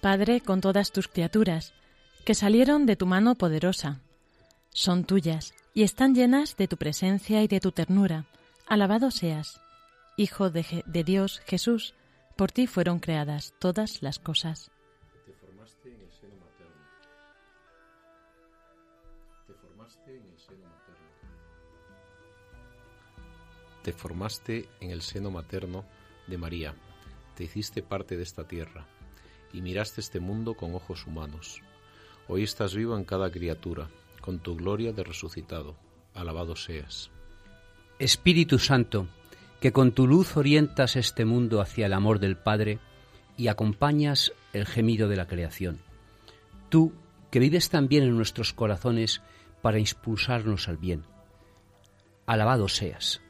Padre, con todas tus criaturas, que salieron de tu mano poderosa. Son tuyas y están llenas de tu presencia y de tu ternura. Alabado seas. Hijo de, de Dios, Jesús, por ti fueron creadas todas las cosas. Te formaste en el seno materno. Te formaste en el seno materno. Te formaste en el seno materno de María. Te hiciste parte de esta tierra y miraste este mundo con ojos humanos. Hoy estás vivo en cada criatura, con tu gloria de resucitado. Alabado seas. Espíritu Santo, que con tu luz orientas este mundo hacia el amor del Padre y acompañas el gemido de la creación. Tú, que vives también en nuestros corazones para impulsarnos al bien. Alabado seas.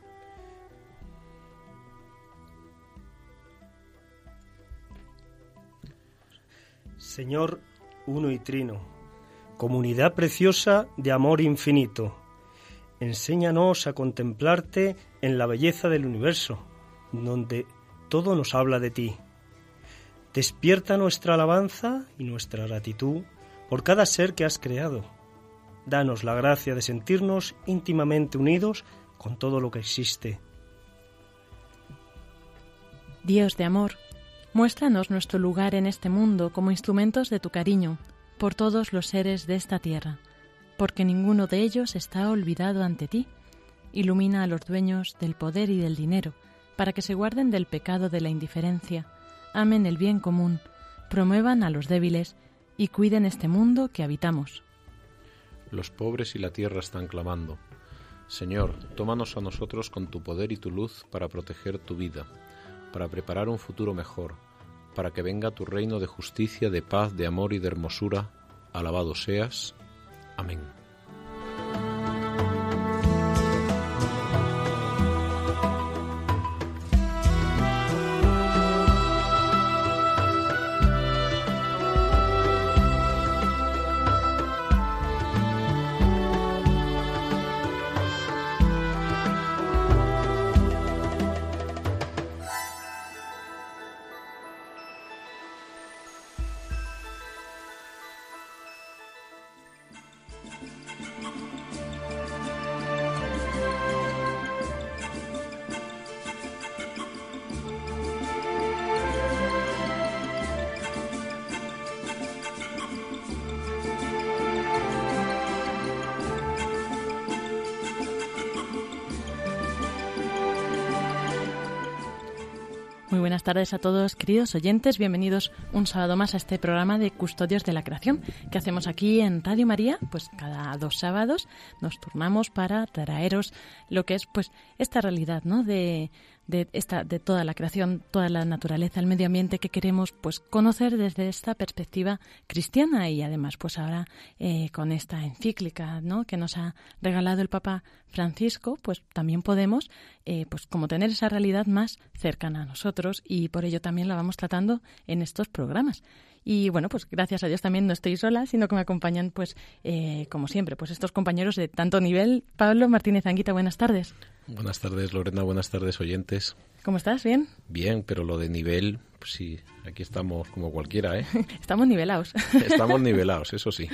Señor uno y trino, comunidad preciosa de amor infinito, enséñanos a contemplarte en la belleza del universo, donde todo nos habla de ti. Despierta nuestra alabanza y nuestra gratitud por cada ser que has creado. Danos la gracia de sentirnos íntimamente unidos con todo lo que existe. Dios de amor, Muéstranos nuestro lugar en este mundo como instrumentos de tu cariño por todos los seres de esta tierra, porque ninguno de ellos está olvidado ante ti. Ilumina a los dueños del poder y del dinero, para que se guarden del pecado de la indiferencia, amen el bien común, promuevan a los débiles y cuiden este mundo que habitamos. Los pobres y la tierra están clamando. Señor, tómanos a nosotros con tu poder y tu luz para proteger tu vida para preparar un futuro mejor, para que venga tu reino de justicia, de paz, de amor y de hermosura. Alabado seas. Amén. Buenas tardes a todos, queridos oyentes. Bienvenidos un sábado más a este programa de Custodios de la Creación que hacemos aquí en Radio María. Pues cada dos sábados nos turnamos para traeros lo que es pues esta realidad, ¿no? De, de, esta, de toda la creación, toda la naturaleza, el medio ambiente que queremos pues conocer desde esta perspectiva cristiana y además pues ahora eh, con esta encíclica ¿no? que nos ha regalado el Papa Francisco, pues también podemos eh, pues como tener esa realidad más cercana a nosotros y por ello también la vamos tratando en estos programas. Y bueno, pues gracias a Dios también no estoy sola, sino que me acompañan, pues, eh, como siempre, pues estos compañeros de tanto nivel. Pablo Martínez Anguita, buenas tardes. Buenas tardes, Lorena. Buenas tardes, oyentes. ¿Cómo estás? ¿Bien? Bien, pero lo de nivel, pues sí, aquí estamos como cualquiera, ¿eh? Estamos nivelados. Estamos nivelados, eso sí.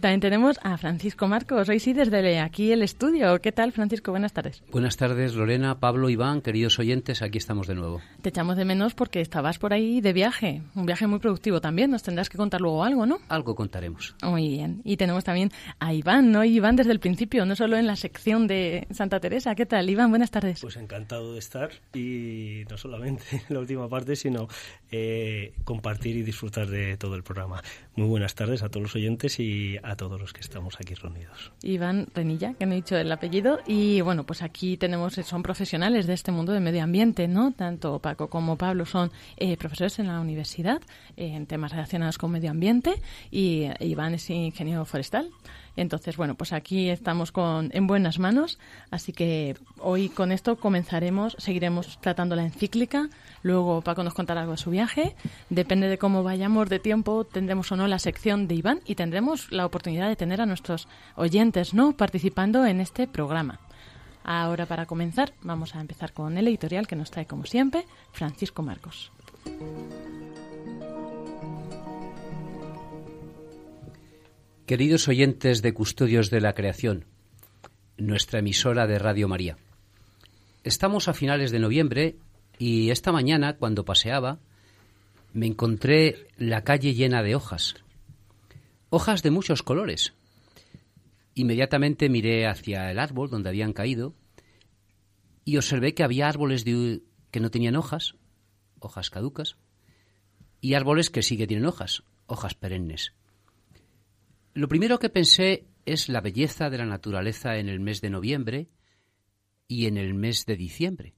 También tenemos a Francisco Marcos, hoy sí desde aquí el estudio. ¿Qué tal, Francisco? Buenas tardes. Buenas tardes, Lorena, Pablo, Iván, queridos oyentes, aquí estamos de nuevo. Te echamos de menos porque estabas por ahí de viaje, un viaje muy productivo también. Nos tendrás que contar luego algo, ¿no? Algo contaremos. Muy bien. Y tenemos también a Iván, ¿no? Iván desde el principio, no solo en la sección de Santa Teresa. ¿Qué tal, Iván? Buenas tardes. Pues encantado de estar y no solamente en la última parte, sino eh, compartir y disfrutar de todo el programa. Muy buenas tardes a todos los oyentes y a todos los que estamos aquí reunidos. Iván Renilla, que me he dicho el apellido. Y bueno, pues aquí tenemos, son profesionales de este mundo del medio ambiente, ¿no? Tanto Paco como Pablo son eh, profesores en la universidad eh, en temas relacionados con medio ambiente y Iván es ingeniero forestal. Entonces, bueno, pues aquí estamos con, en buenas manos, así que hoy con esto comenzaremos, seguiremos tratando la encíclica, luego Paco nos contará algo de su viaje, depende de cómo vayamos de tiempo, tendremos o no la sección de Iván y tendremos la oportunidad de tener a nuestros oyentes, ¿no?, participando en este programa. Ahora, para comenzar, vamos a empezar con el editorial que nos trae, como siempre, Francisco Marcos. Queridos oyentes de Custodios de la Creación, nuestra emisora de Radio María. Estamos a finales de noviembre y esta mañana, cuando paseaba, me encontré la calle llena de hojas. Hojas de muchos colores. Inmediatamente miré hacia el árbol donde habían caído y observé que había árboles que no tenían hojas, hojas caducas, y árboles que sí que tienen hojas, hojas perennes. Lo primero que pensé es la belleza de la naturaleza en el mes de noviembre y en el mes de diciembre,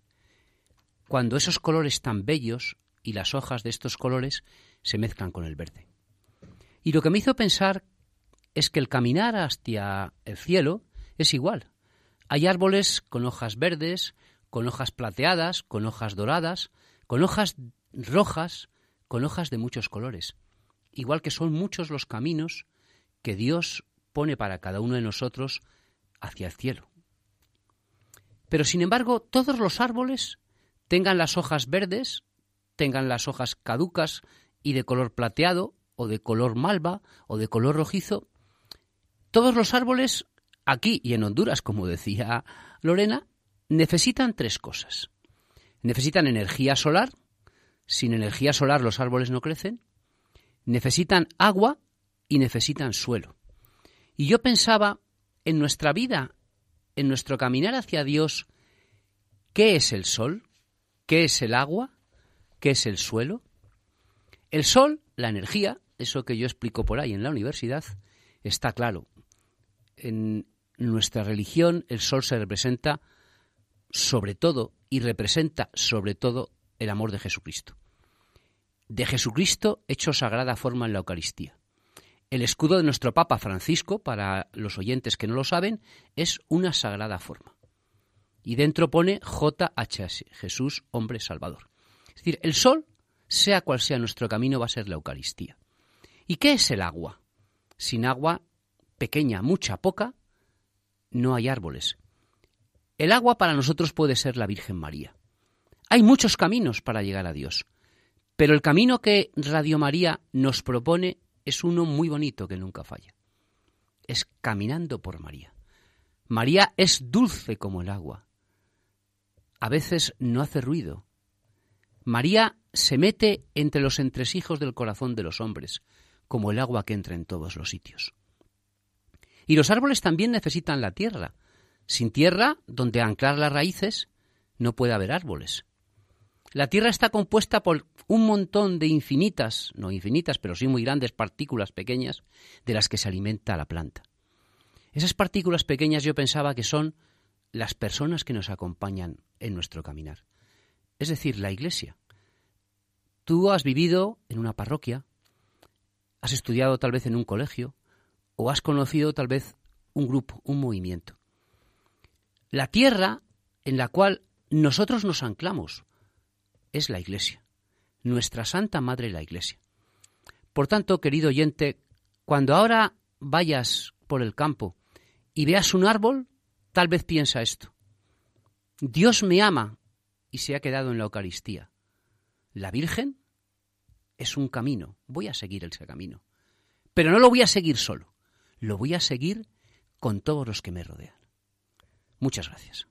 cuando esos colores tan bellos y las hojas de estos colores se mezclan con el verde. Y lo que me hizo pensar es que el caminar hacia el cielo es igual. Hay árboles con hojas verdes, con hojas plateadas, con hojas doradas, con hojas rojas, con hojas de muchos colores. Igual que son muchos los caminos que Dios pone para cada uno de nosotros hacia el cielo. Pero sin embargo, todos los árboles, tengan las hojas verdes, tengan las hojas caducas y de color plateado, o de color malva, o de color rojizo, todos los árboles, aquí y en Honduras, como decía Lorena, necesitan tres cosas. Necesitan energía solar, sin energía solar los árboles no crecen, necesitan agua y necesitan suelo. Y yo pensaba en nuestra vida, en nuestro caminar hacia Dios, ¿qué es el sol? ¿Qué es el agua? ¿Qué es el suelo? El sol, la energía, eso que yo explico por ahí en la universidad, está claro. En nuestra religión el sol se representa sobre todo y representa sobre todo el amor de Jesucristo. De Jesucristo hecho sagrada forma en la Eucaristía. El escudo de nuestro Papa Francisco, para los oyentes que no lo saben, es una sagrada forma. Y dentro pone JHS, Jesús, hombre salvador. Es decir, el sol, sea cual sea nuestro camino, va a ser la Eucaristía. ¿Y qué es el agua? Sin agua, pequeña, mucha, poca, no hay árboles. El agua para nosotros puede ser la Virgen María. Hay muchos caminos para llegar a Dios, pero el camino que Radio María nos propone es uno muy bonito que nunca falla. Es caminando por María. María es dulce como el agua. A veces no hace ruido. María se mete entre los entresijos del corazón de los hombres, como el agua que entra en todos los sitios. Y los árboles también necesitan la tierra. Sin tierra, donde anclar las raíces, no puede haber árboles. La Tierra está compuesta por un montón de infinitas, no infinitas, pero sí muy grandes partículas pequeñas de las que se alimenta la planta. Esas partículas pequeñas yo pensaba que son las personas que nos acompañan en nuestro caminar. Es decir, la Iglesia. Tú has vivido en una parroquia, has estudiado tal vez en un colegio, o has conocido tal vez un grupo, un movimiento. La tierra en la cual nosotros nos anclamos, es la Iglesia, nuestra Santa Madre la Iglesia. Por tanto, querido oyente, cuando ahora vayas por el campo y veas un árbol, tal vez piensa esto. Dios me ama y se ha quedado en la Eucaristía. La Virgen es un camino, voy a seguir ese camino. Pero no lo voy a seguir solo, lo voy a seguir con todos los que me rodean. Muchas gracias.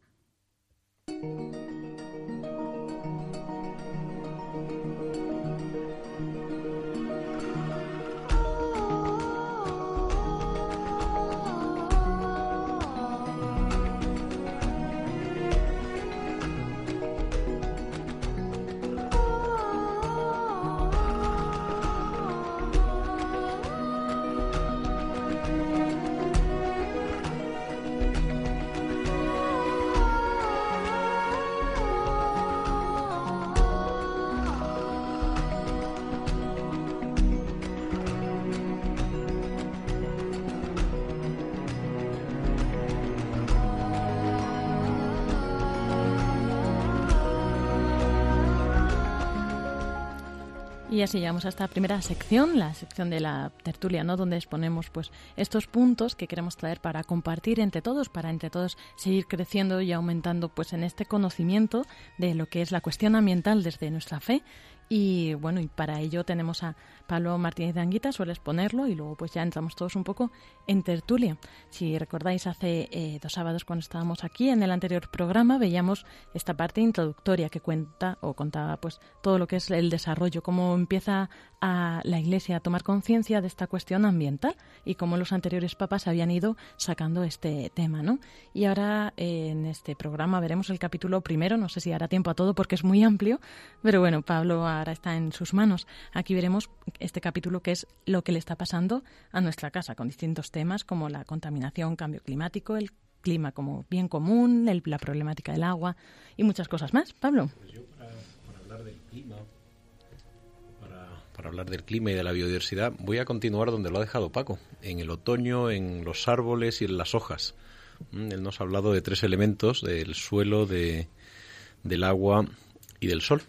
Y así llegamos a esta primera sección, la sección de la tertulia, ¿no? Donde exponemos pues estos puntos que queremos traer para compartir entre todos, para entre todos seguir creciendo y aumentando pues en este conocimiento de lo que es la cuestión ambiental desde nuestra fe y bueno, y para ello tenemos a Pablo Martínez de Anguita, suele exponerlo y luego pues ya entramos todos un poco en tertulia. Si recordáis, hace eh, dos sábados cuando estábamos aquí en el anterior programa veíamos esta parte introductoria que cuenta o contaba pues todo lo que es el desarrollo, cómo empieza a la Iglesia a tomar conciencia de esta cuestión ambiental y cómo los anteriores papas habían ido sacando este tema, ¿no? Y ahora en este programa veremos el capítulo primero, no sé si hará tiempo a todo porque es muy amplio, pero bueno, Pablo ahora está en sus manos. Aquí veremos este capítulo que es lo que le está pasando a nuestra casa, con distintos temas como la contaminación, cambio climático, el clima como bien común, la problemática del agua y muchas cosas más. Pablo. Pues yo para, hablar del clima, para, hablar del clima y de la biodiversidad, voy a continuar donde lo ha dejado Paco, en el otoño, en los árboles y en las hojas. Mm, él nos ha hablado de tres elementos, del suelo, de, del agua y del sol.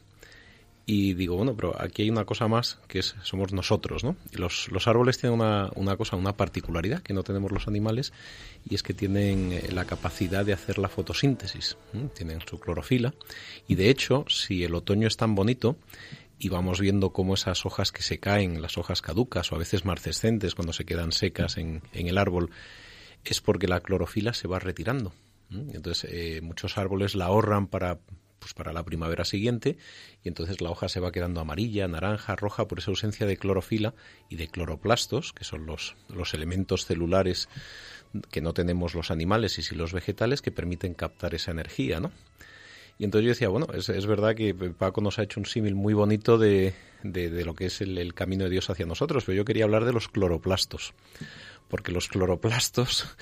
Y digo, bueno, pero aquí hay una cosa más que es, somos nosotros, ¿no? Los, los árboles tienen una, una cosa, una particularidad que no tenemos los animales y es que tienen eh, la capacidad de hacer la fotosíntesis, tienen su clorofila y de hecho, si el otoño es tan bonito y vamos viendo cómo esas hojas que se caen, las hojas caducas o a veces marcescentes cuando se quedan secas en, en el árbol, es porque la clorofila se va retirando. Entonces, eh, muchos árboles la ahorran para pues para la primavera siguiente y entonces la hoja se va quedando amarilla, naranja, roja por esa ausencia de clorofila y de cloroplastos, que son los, los elementos celulares que no tenemos los animales y sí los vegetales que permiten captar esa energía, ¿no? Y entonces yo decía, bueno, es, es verdad que Paco nos ha hecho un símil muy bonito de, de, lo que es el, el, camino de Dios hacia nosotros, pero yo quería hablar de los cloroplastos, porque los cloroplastos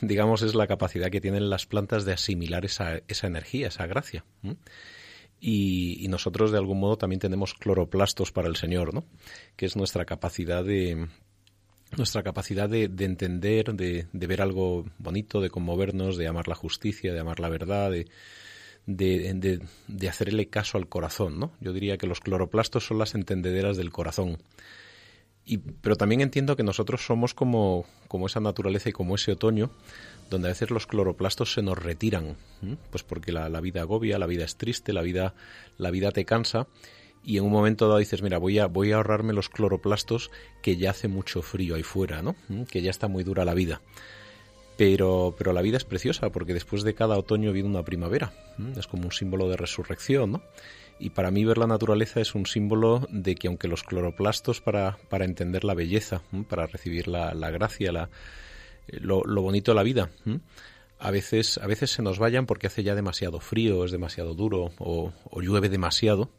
digamos, es la capacidad que tienen las plantas de asimilar esa, energía, esa gracia. Y, nosotros, de algún modo, también tenemos cloroplastos para el Señor, ¿no? Que es nuestra capacidad de nuestra capacidad de, entender, de, ver algo bonito, de conmovernos, de amar la justicia, de amar la verdad, de, de, hacerle caso al corazón, ¿no? Yo diría que los cloroplastos son las entendederas del corazón. Y, pero también entiendo que nosotros somos como, como esa naturaleza y como ese otoño, donde a veces los cloroplastos se nos retiran, pues porque la, vida agobia, la vida es triste, la vida, la vida te cansa, y en un momento dado dices, mira, voy a, voy a ahorrarme los cloroplastos que ya hace mucho frío ahí fuera, ¿no? Que ya está muy dura la vida. Pero, pero la vida es preciosa porque después de cada otoño viene una primavera. Es como un símbolo de resurrección, ¿no? Y para mí ver la naturaleza es un símbolo de que aunque los cloroplastos para, para entender la belleza, para recibir la, la gracia, la, lo, bonito de la vida, a veces, a veces se nos vayan porque hace ya demasiado frío, es demasiado duro o, llueve demasiado.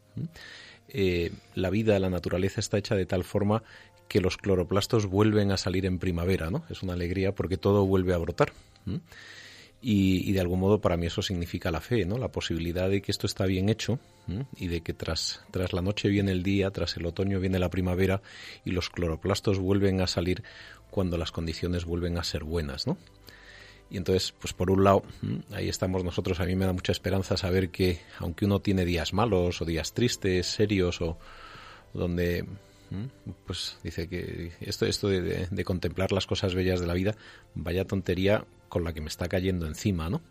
Eh, la vida, la naturaleza está hecha de tal forma que los cloroplastos vuelven a salir en primavera, ¿no? Es una alegría porque todo vuelve a brotar. Y, de algún modo para mí eso significa la fe, ¿no? La posibilidad de que esto está bien hecho y de que tras, tras la noche viene el día, tras el otoño viene la primavera y los cloroplastos vuelven a salir cuando las condiciones vuelven a ser buenas, ¿no? Y entonces, pues por un lado, ahí estamos nosotros. A mí me da mucha esperanza saber que, aunque uno tiene días malos o días tristes, serios o donde pues dice que esto, esto de, contemplar las cosas bellas de la vida, vaya tontería con la que me está cayendo encima, ¿no?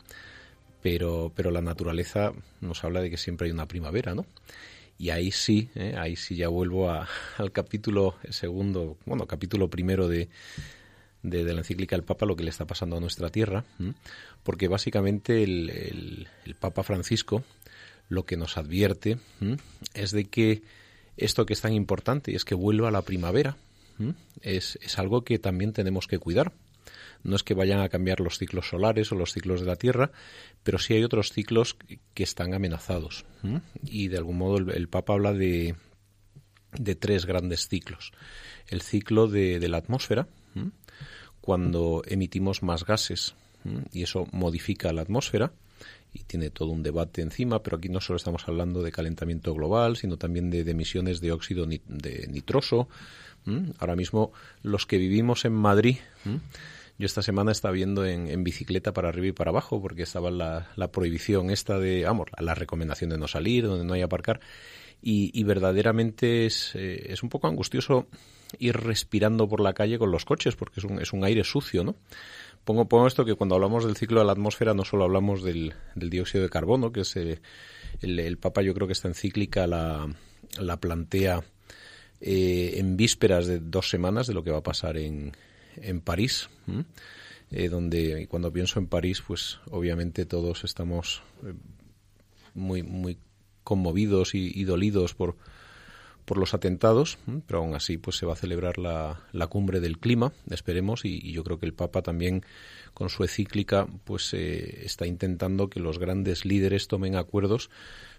pero, pero la naturaleza nos habla de que siempre hay una primavera, ¿no? Y ahí sí, ¿eh? ahí sí ya vuelvo al capítulo segundo, bueno, capítulo primero de, de, la encíclica del Papa, lo que le está pasando a nuestra tierra, porque básicamente el, Papa Francisco lo que nos advierte es de que esto que es tan importante y es que vuelva la primavera, es, es algo que también tenemos que cuidar, no es que vayan a cambiar los ciclos solares o los ciclos de la Tierra, pero sí hay otros ciclos que están amenazados. Y de algún modo el, Papa habla de, de, tres grandes ciclos. El ciclo de, la atmósfera, cuando emitimos más gases, y eso modifica la atmósfera, y tiene todo un debate encima, pero aquí no solo estamos hablando de calentamiento global, sino también de, emisiones de óxido de nitroso. Ahora mismo los que vivimos en Madrid, yo esta semana estaba viendo en, bicicleta para arriba y para abajo porque estaba la, prohibición esta de, vamos, la recomendación de no salir, donde no hay aparcar. Y, verdaderamente es, eh, es un poco angustioso ir respirando por la calle con los coches porque es un, es un aire sucio, ¿no? Pongo, pongo esto que cuando hablamos del ciclo de la atmósfera no solo hablamos del, dióxido de carbono, que es eh, el, Papa yo creo que esta encíclica la, la plantea eh, en vísperas de dos semanas de lo que va a pasar en, en París, eh, donde cuando pienso en París, pues obviamente todos estamos muy, muy conmovidos y, dolidos por, por los atentados, pero aún así pues se va a celebrar la, la cumbre del clima, esperemos, y, yo creo que el Papa también con su encíclica pues eh, está intentando que los grandes líderes tomen acuerdos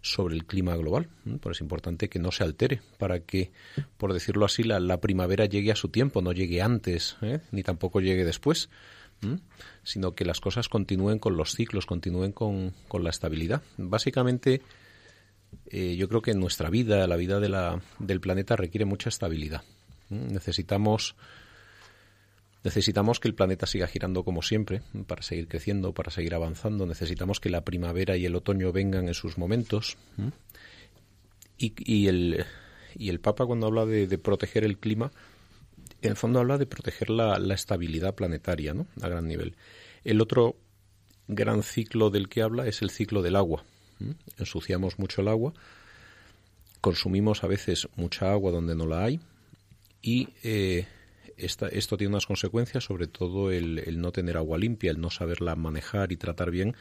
sobre el clima global. Pues es importante que no se altere para que, por decirlo así, la, primavera llegue a su tiempo, no llegue antes, ¿eh? ni tampoco llegue después, sino que las cosas continúen con los ciclos, continúen con, con la estabilidad. Básicamente, eh, yo creo que nuestra vida, la vida del planeta requiere mucha estabilidad. Necesitamos Necesitamos que el planeta siga girando como siempre, para seguir creciendo, para seguir avanzando. Necesitamos que la primavera y el otoño vengan en sus momentos. Y, y, el, y el Papa cuando habla de, proteger el clima, en el fondo habla de proteger la, la estabilidad planetaria, ¿no? A gran nivel. El otro gran ciclo del que habla es el ciclo del agua. Ensuciamos mucho el agua, consumimos a veces mucha agua donde no la hay y eh, esto tiene unas consecuencias, sobre todo el, no tener agua limpia, el no saberla manejar y tratar bien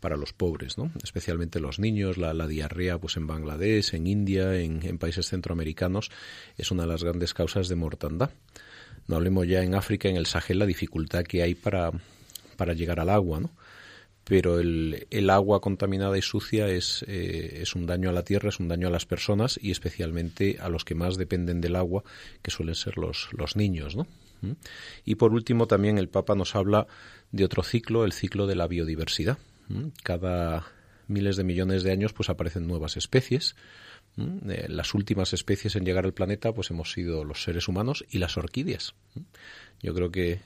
para los pobres, ¿no? especialmente los niños, la, diarrea pues en Bangladesh, en India, en, países centroamericanos, es una de las grandes causas de mortandad. No hablemos ya en África, en el Sahel, la dificultad que hay para, para llegar al agua, ¿no? Pero el, el, agua contaminada y sucia es, eh, es, un daño a la tierra, es un daño a las personas y especialmente a los que más dependen del agua, que suelen ser los, los niños, ¿no? ¿Mm? Y por último también el Papa nos habla de otro ciclo, el ciclo de la biodiversidad. ¿Mm? Cada miles de millones de años pues aparecen nuevas especies. Eh, las últimas especies en llegar al planeta pues hemos sido los seres humanos y las orquídeas. Yo creo que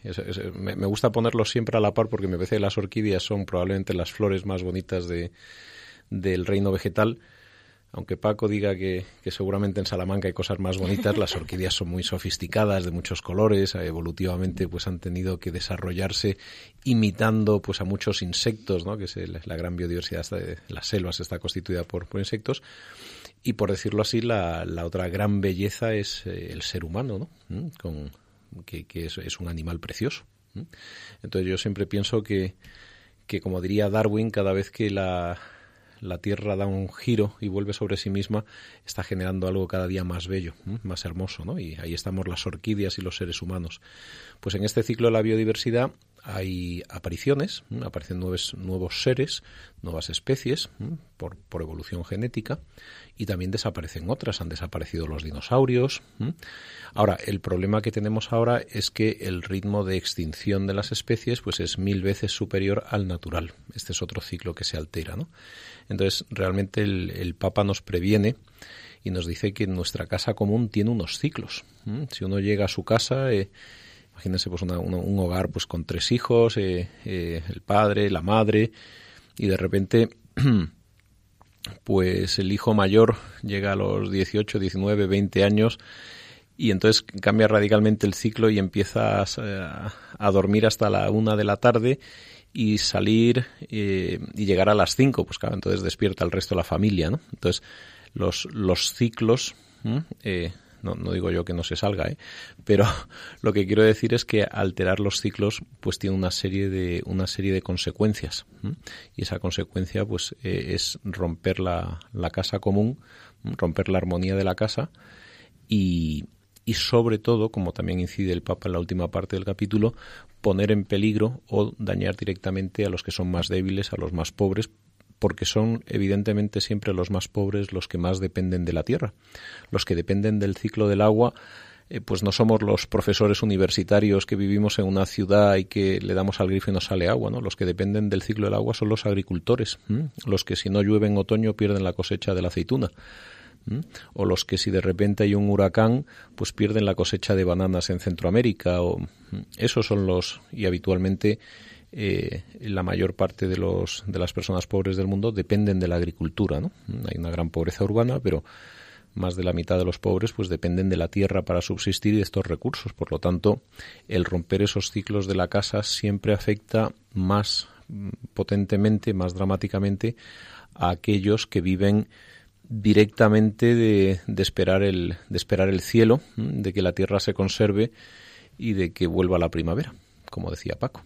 me, gusta ponerlos siempre a la par porque me parece que las orquídeas son probablemente las flores más bonitas de, del reino vegetal. Aunque Paco diga que, seguramente en Salamanca hay cosas más bonitas, las orquídeas son muy sofisticadas, de muchos colores, evolutivamente pues han tenido que desarrollarse imitando pues a muchos insectos, ¿no? que es la gran biodiversidad de las selvas está constituida por, por insectos. Y por decirlo así, la, la otra gran belleza es eh, el ser humano, ¿no? ¿Mm? Con, que, es, un animal precioso. Entonces yo siempre pienso que, que, como diría Darwin, cada vez que la, la Tierra da un giro y vuelve sobre sí misma, está generando algo cada día más bello, más hermoso, ¿no? Y ahí estamos las orquídeas y los seres humanos. Pues en este ciclo de la biodiversidad hay apariciones, aparecen nuevos, nuevos seres, nuevas especies por, por, evolución genética y también desaparecen otras, han desaparecido los dinosaurios. Ahora, el problema que tenemos ahora es que el ritmo de extinción de las especies pues es mil veces superior al natural. Este es otro ciclo que se altera, ¿no? Entonces, realmente el, Papa nos previene y nos dice que nuestra casa común tiene unos ciclos. Si uno llega a su casa, eh, Imagínense pues un hogar pues con tres hijos, eh, eh, el padre, la madre, y de repente pues el hijo mayor llega a los 18, 19, 20 años y entonces cambia radicalmente el ciclo y empieza a, a dormir hasta la una de la tarde y salir eh, y llegar a las 5, pues claro, entonces despierta el resto de la familia, ¿no? Entonces, los, los ciclos, eh, no, no, digo yo que no se salga, ¿eh? pero lo que quiero decir es que alterar los ciclos pues tiene una serie de, una serie de consecuencias y esa consecuencia pues eh, es romper la, la casa común, romper la armonía de la casa y, y sobre todo, como también incide el Papa en la última parte del capítulo, poner en peligro o dañar directamente a los que son más débiles, a los más pobres, porque son evidentemente siempre los más pobres los que más dependen de la tierra. Los que dependen del ciclo del agua, eh, pues no somos los profesores universitarios que vivimos en una ciudad y que le damos al grifo y nos sale agua, ¿no? Los que dependen del ciclo del agua son los agricultores, los que si no llueve en otoño pierden la cosecha de la aceituna o los que si de repente hay un huracán, pues pierden la cosecha de bananas en Centroamérica, o esos son los y habitualmente eh, la mayor parte de los de las personas pobres del mundo dependen de la agricultura, ¿no? Hay una gran pobreza urbana, pero más de la mitad de los pobres pues dependen de la tierra para subsistir y de estos recursos. Por lo tanto, el romper esos ciclos de la casa siempre afecta más mm, potentemente, más dramáticamente a aquellos que viven directamente de, esperar el, de esperar el cielo, de que la tierra se conserve y de que vuelva la primavera, como decía Paco.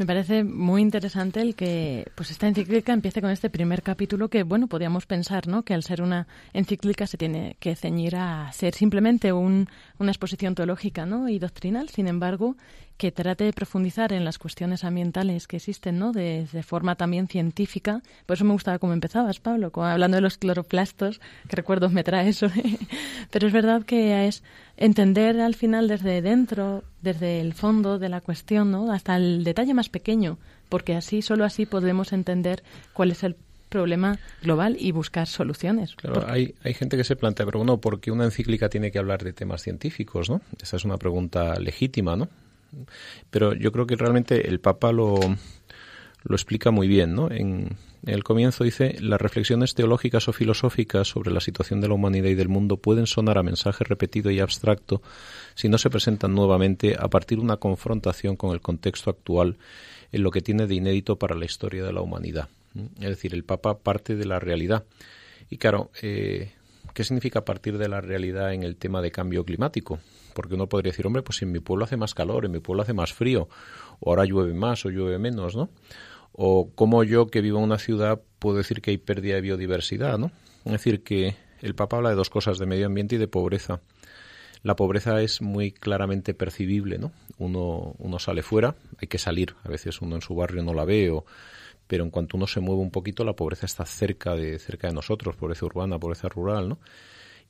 Me parece muy interesante el que pues esta encíclica empiece con este primer capítulo que, bueno, podríamos pensar, ¿no? Que al ser una encíclica se tiene que ceñir a ser simplemente un, una exposición teológica, ¿no? Y doctrinal. Sin embargo, que trate de profundizar en las cuestiones ambientales que existen, ¿no? De, forma también científica. Por eso me gustaba cómo empezabas, Pablo, hablando de los cloroplastos, que recuerdos me trae eso. Pero es verdad que es entender al final desde dentro, desde el fondo de la cuestión, ¿no? Hasta el detalle más pequeño, porque así, solo así podemos entender cuál es el problema global y buscar soluciones. Claro, hay, hay gente que se plantea, pero bueno, ¿por qué una encíclica tiene que hablar de temas científicos, no? Esa es una pregunta legítima, ¿no? Pero yo creo que realmente el Papa lo, lo explica muy bien, ¿no? En, el comienzo dice, las reflexiones teológicas o filosóficas sobre la situación de la humanidad y del mundo pueden sonar a mensaje repetido y abstracto si no se presentan nuevamente a partir de una confrontación con el contexto actual en lo que tiene de inédito para la historia de la humanidad. Es decir, el Papa parte de la realidad. Y claro, eh, ¿qué significa partir de la realidad en el tema de cambio climático? porque uno podría decir, hombre, pues en mi pueblo hace más calor, en mi pueblo hace más frío, o ahora llueve más o llueve menos, ¿no? O como yo que vivo en una ciudad puedo decir que hay pérdida de biodiversidad, ¿no? Es decir, que el Papa habla de dos cosas, de medio ambiente y de pobreza. La pobreza es muy claramente percibible, ¿no? Uno, uno sale fuera, hay que salir, a veces uno en su barrio no la ve, o, pero en cuanto uno se mueve un poquito, la pobreza está cerca de, cerca de nosotros, pobreza urbana, pobreza rural, ¿no?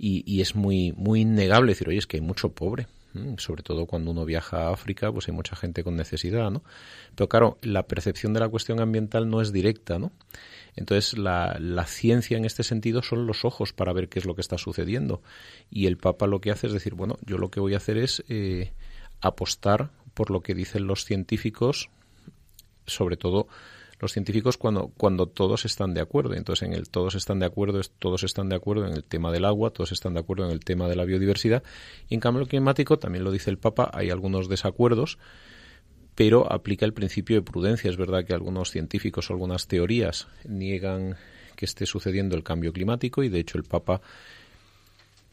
y, es muy, muy innegable decir, oye, es que hay mucho pobre, sobre todo cuando uno viaja a África, pues hay mucha gente con necesidad, ¿no? Pero claro, la percepción de la cuestión ambiental no es directa, ¿no? Entonces, la, la, ciencia en este sentido son los ojos para ver qué es lo que está sucediendo. Y el Papa lo que hace es decir, bueno, yo lo que voy a hacer es eh, apostar por lo que dicen los científicos, sobre todo los científicos cuando, cuando todos están de acuerdo. Entonces, en el todos están de acuerdo, todos están de acuerdo en el tema del agua, todos están de acuerdo en el tema de la biodiversidad. Y en cambio climático, también lo dice el Papa, hay algunos desacuerdos, pero aplica el principio de prudencia. Es verdad que algunos científicos o algunas teorías niegan que esté sucediendo el cambio climático y de hecho el Papa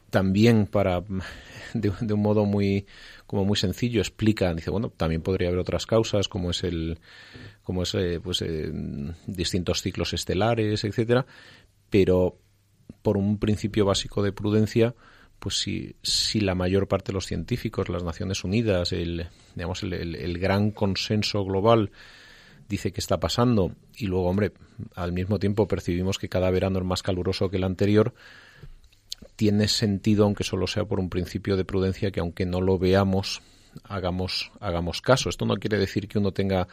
también para de, de, un modo muy como muy sencillo explica dice bueno también podría haber otras causas como es el como es eh, pues eh, distintos ciclos estelares, etcétera, pero por un principio básico de prudencia, pues si, si la mayor parte de los científicos, las Naciones Unidas, el, digamos, el, gran consenso global dice que está pasando y luego, hombre, al mismo tiempo percibimos que cada verano es más caluroso que el anterior, tiene sentido, aunque solo sea por un principio de prudencia, que aunque no lo veamos, hagamos, hagamos caso. Esto no quiere decir que uno tenga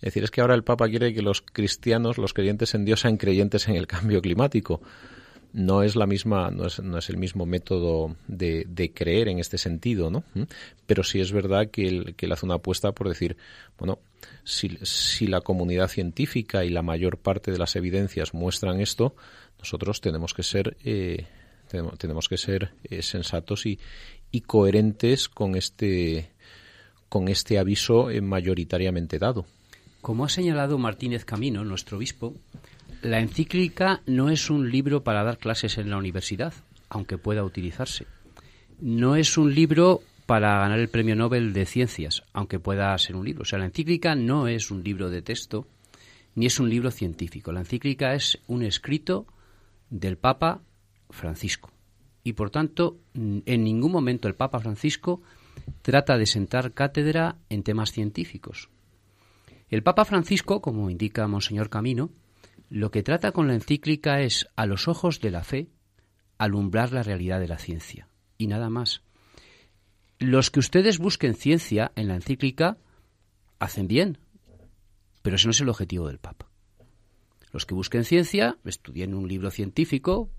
es decir, es que ahora el Papa quiere que los cristianos, los creyentes en Dios, sean creyentes en el cambio climático. No es la misma, no es, el mismo método de, creer en este sentido, ¿no? ¿Mm? Pero sí es verdad que él, que hace una apuesta por decir, bueno, si, la comunidad científica y la mayor parte de las evidencias muestran esto, nosotros tenemos que ser eh, tenemos, que ser eh, sensatos y, y coherentes con este con este aviso eh, mayoritariamente dado. Como ha señalado Martínez Camino, nuestro obispo, la encíclica no es un libro para dar clases en la universidad, aunque pueda utilizarse. No es un libro para ganar el premio Nobel de Ciencias, aunque pueda ser un libro. O sea, la encíclica no es un libro de texto, ni es un libro científico. La encíclica es un escrito del Papa Francisco. Y por tanto, en ningún momento el Papa Francisco trata de sentar cátedra en temas científicos. El Papa Francisco, como indica Monseñor Camino, lo que trata con la encíclica es, a los ojos de la fe, alumbrar la realidad de la ciencia. Y nada más. Los que ustedes busquen ciencia en la encíclica hacen bien, pero ese no es el objetivo del Papa. Los que busquen ciencia, estudien un libro científico,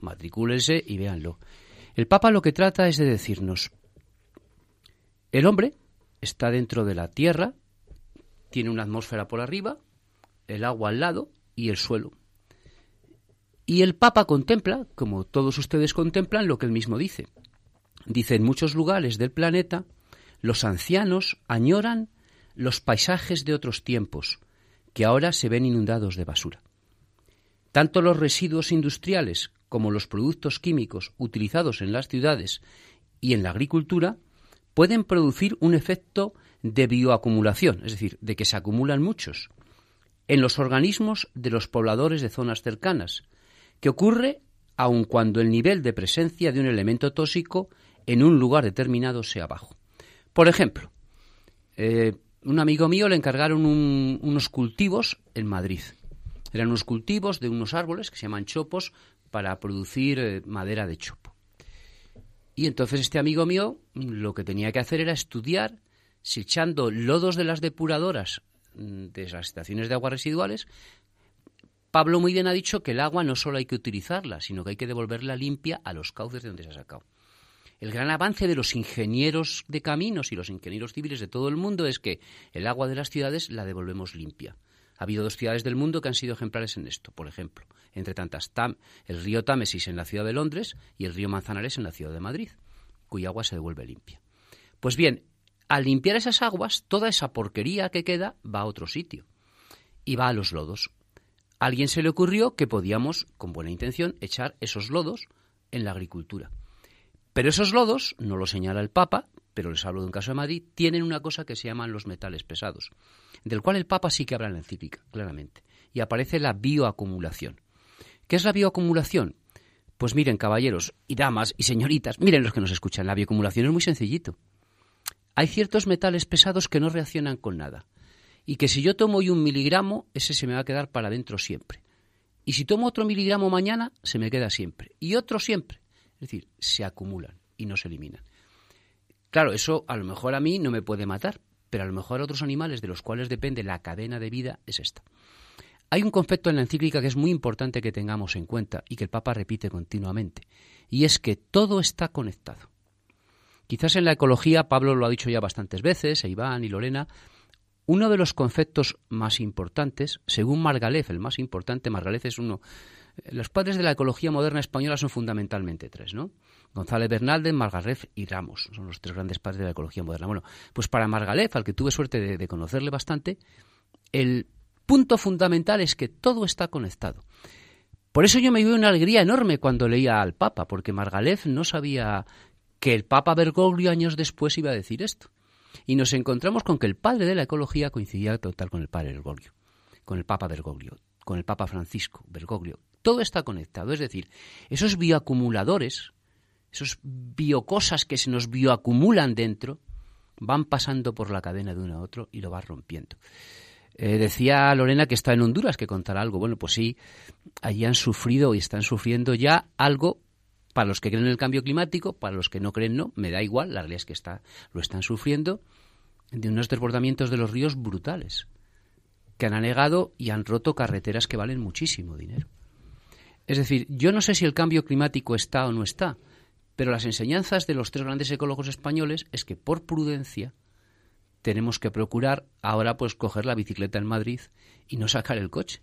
matricúlense y véanlo. El Papa lo que trata es de decirnos, el hombre está dentro de la Tierra, tiene una atmósfera por arriba, el agua al lado y el suelo. Y el Papa contempla, como todos ustedes contemplan, lo que él mismo dice. Dice, en muchos lugares del planeta, los ancianos añoran los paisajes de otros tiempos, que ahora se ven inundados de basura. Tanto los residuos industriales como los productos químicos utilizados en las ciudades y en la agricultura pueden producir un efecto de bioacumulación, es decir, de que se acumulan muchos, en los organismos de los pobladores de zonas cercanas, que ocurre aun cuando el nivel de presencia de un elemento tóxico en un lugar determinado sea bajo. Por ejemplo, eh, un amigo mío le encargaron unos cultivos en Madrid. Eran unos cultivos de unos árboles que se llaman chopos para producir eh, madera de chopo. Y entonces este amigo mío lo que tenía que hacer era estudiar si echando lodos de las depuradoras mm, de las estaciones de aguas residuales, Pablo muy bien ha dicho que el agua no solo hay que utilizarla, sino que hay que devolverla limpia a los cauces de donde se ha sacado. El gran avance de los ingenieros de caminos y los ingenieros civiles de todo el mundo es que el agua de las ciudades la devolvemos limpia. Ha habido dos ciudades del mundo que han sido ejemplares en esto, por ejemplo, entre tantas, el río Támesis en la ciudad de Londres y el río Manzanares en la ciudad de Madrid, cuya agua se devuelve limpia. Pues bien, al limpiar esas aguas, toda esa porquería que queda va a otro sitio y va a los lodos. A alguien se le ocurrió que podíamos, con buena intención, echar esos lodos en la agricultura. Pero esos lodos, no lo señala el Papa, pero les hablo de un caso de Madrid, tienen una cosa que se llaman los metales pesados, del cual el Papa sí que habla en la encíclica, claramente. Y aparece la bioacumulación. ¿Qué es la bioacumulación? Pues miren, caballeros y damas y señoritas, miren los que nos escuchan, la bioacumulación es muy sencillito. Hay ciertos metales pesados que no reaccionan con nada. Y que si yo tomo hoy un miligramo, ese se me va a quedar para adentro siempre. Y si tomo otro miligramo mañana, se me queda siempre. Y otro siempre. Es decir, se acumulan y no se eliminan. Claro, eso a lo mejor a mí no me puede matar, pero a lo mejor a otros animales de los cuales depende la cadena de vida es esta. Hay un concepto en la encíclica que es muy importante que tengamos en cuenta y que el Papa repite continuamente, y es que todo está conectado. Quizás en la ecología, Pablo lo ha dicho ya bastantes veces, e Iván y Lorena, uno de los conceptos más importantes, según Margalef, el más importante, Margalef es uno los padres de la ecología moderna española son fundamentalmente tres, ¿no? González Bernaldez, Margalef y Ramos. Son los tres grandes padres de la ecología moderna. Bueno, pues para Margalef, al que tuve suerte de, conocerle bastante, el punto fundamental es que todo está conectado. Por eso yo me dio una alegría enorme cuando leía al Papa, porque Margalef no sabía que el Papa Bergoglio años después iba a decir esto. Y nos encontramos con que el padre de la ecología coincidía total con el padre Bergoglio, con el Papa Bergoglio, con el Papa Francisco Bergoglio, todo está conectado. Es decir, esos bioacumuladores, esos biocosas que se nos bioacumulan dentro, van pasando por la cadena de uno a otro y lo van rompiendo. Eh, decía Lorena que está en Honduras, que contará algo. Bueno, pues sí, allí han sufrido y están sufriendo ya algo para los que creen en el cambio climático, para los que no creen no, me da igual, la realidad es que está, lo están sufriendo de unos desbordamientos de los ríos brutales, que han anegado y han roto carreteras que valen muchísimo dinero. Es decir, yo no sé si el cambio climático está o no está, pero las enseñanzas de los tres grandes ecólogos españoles es que por prudencia tenemos que procurar ahora pues coger la bicicleta en Madrid y no sacar el coche.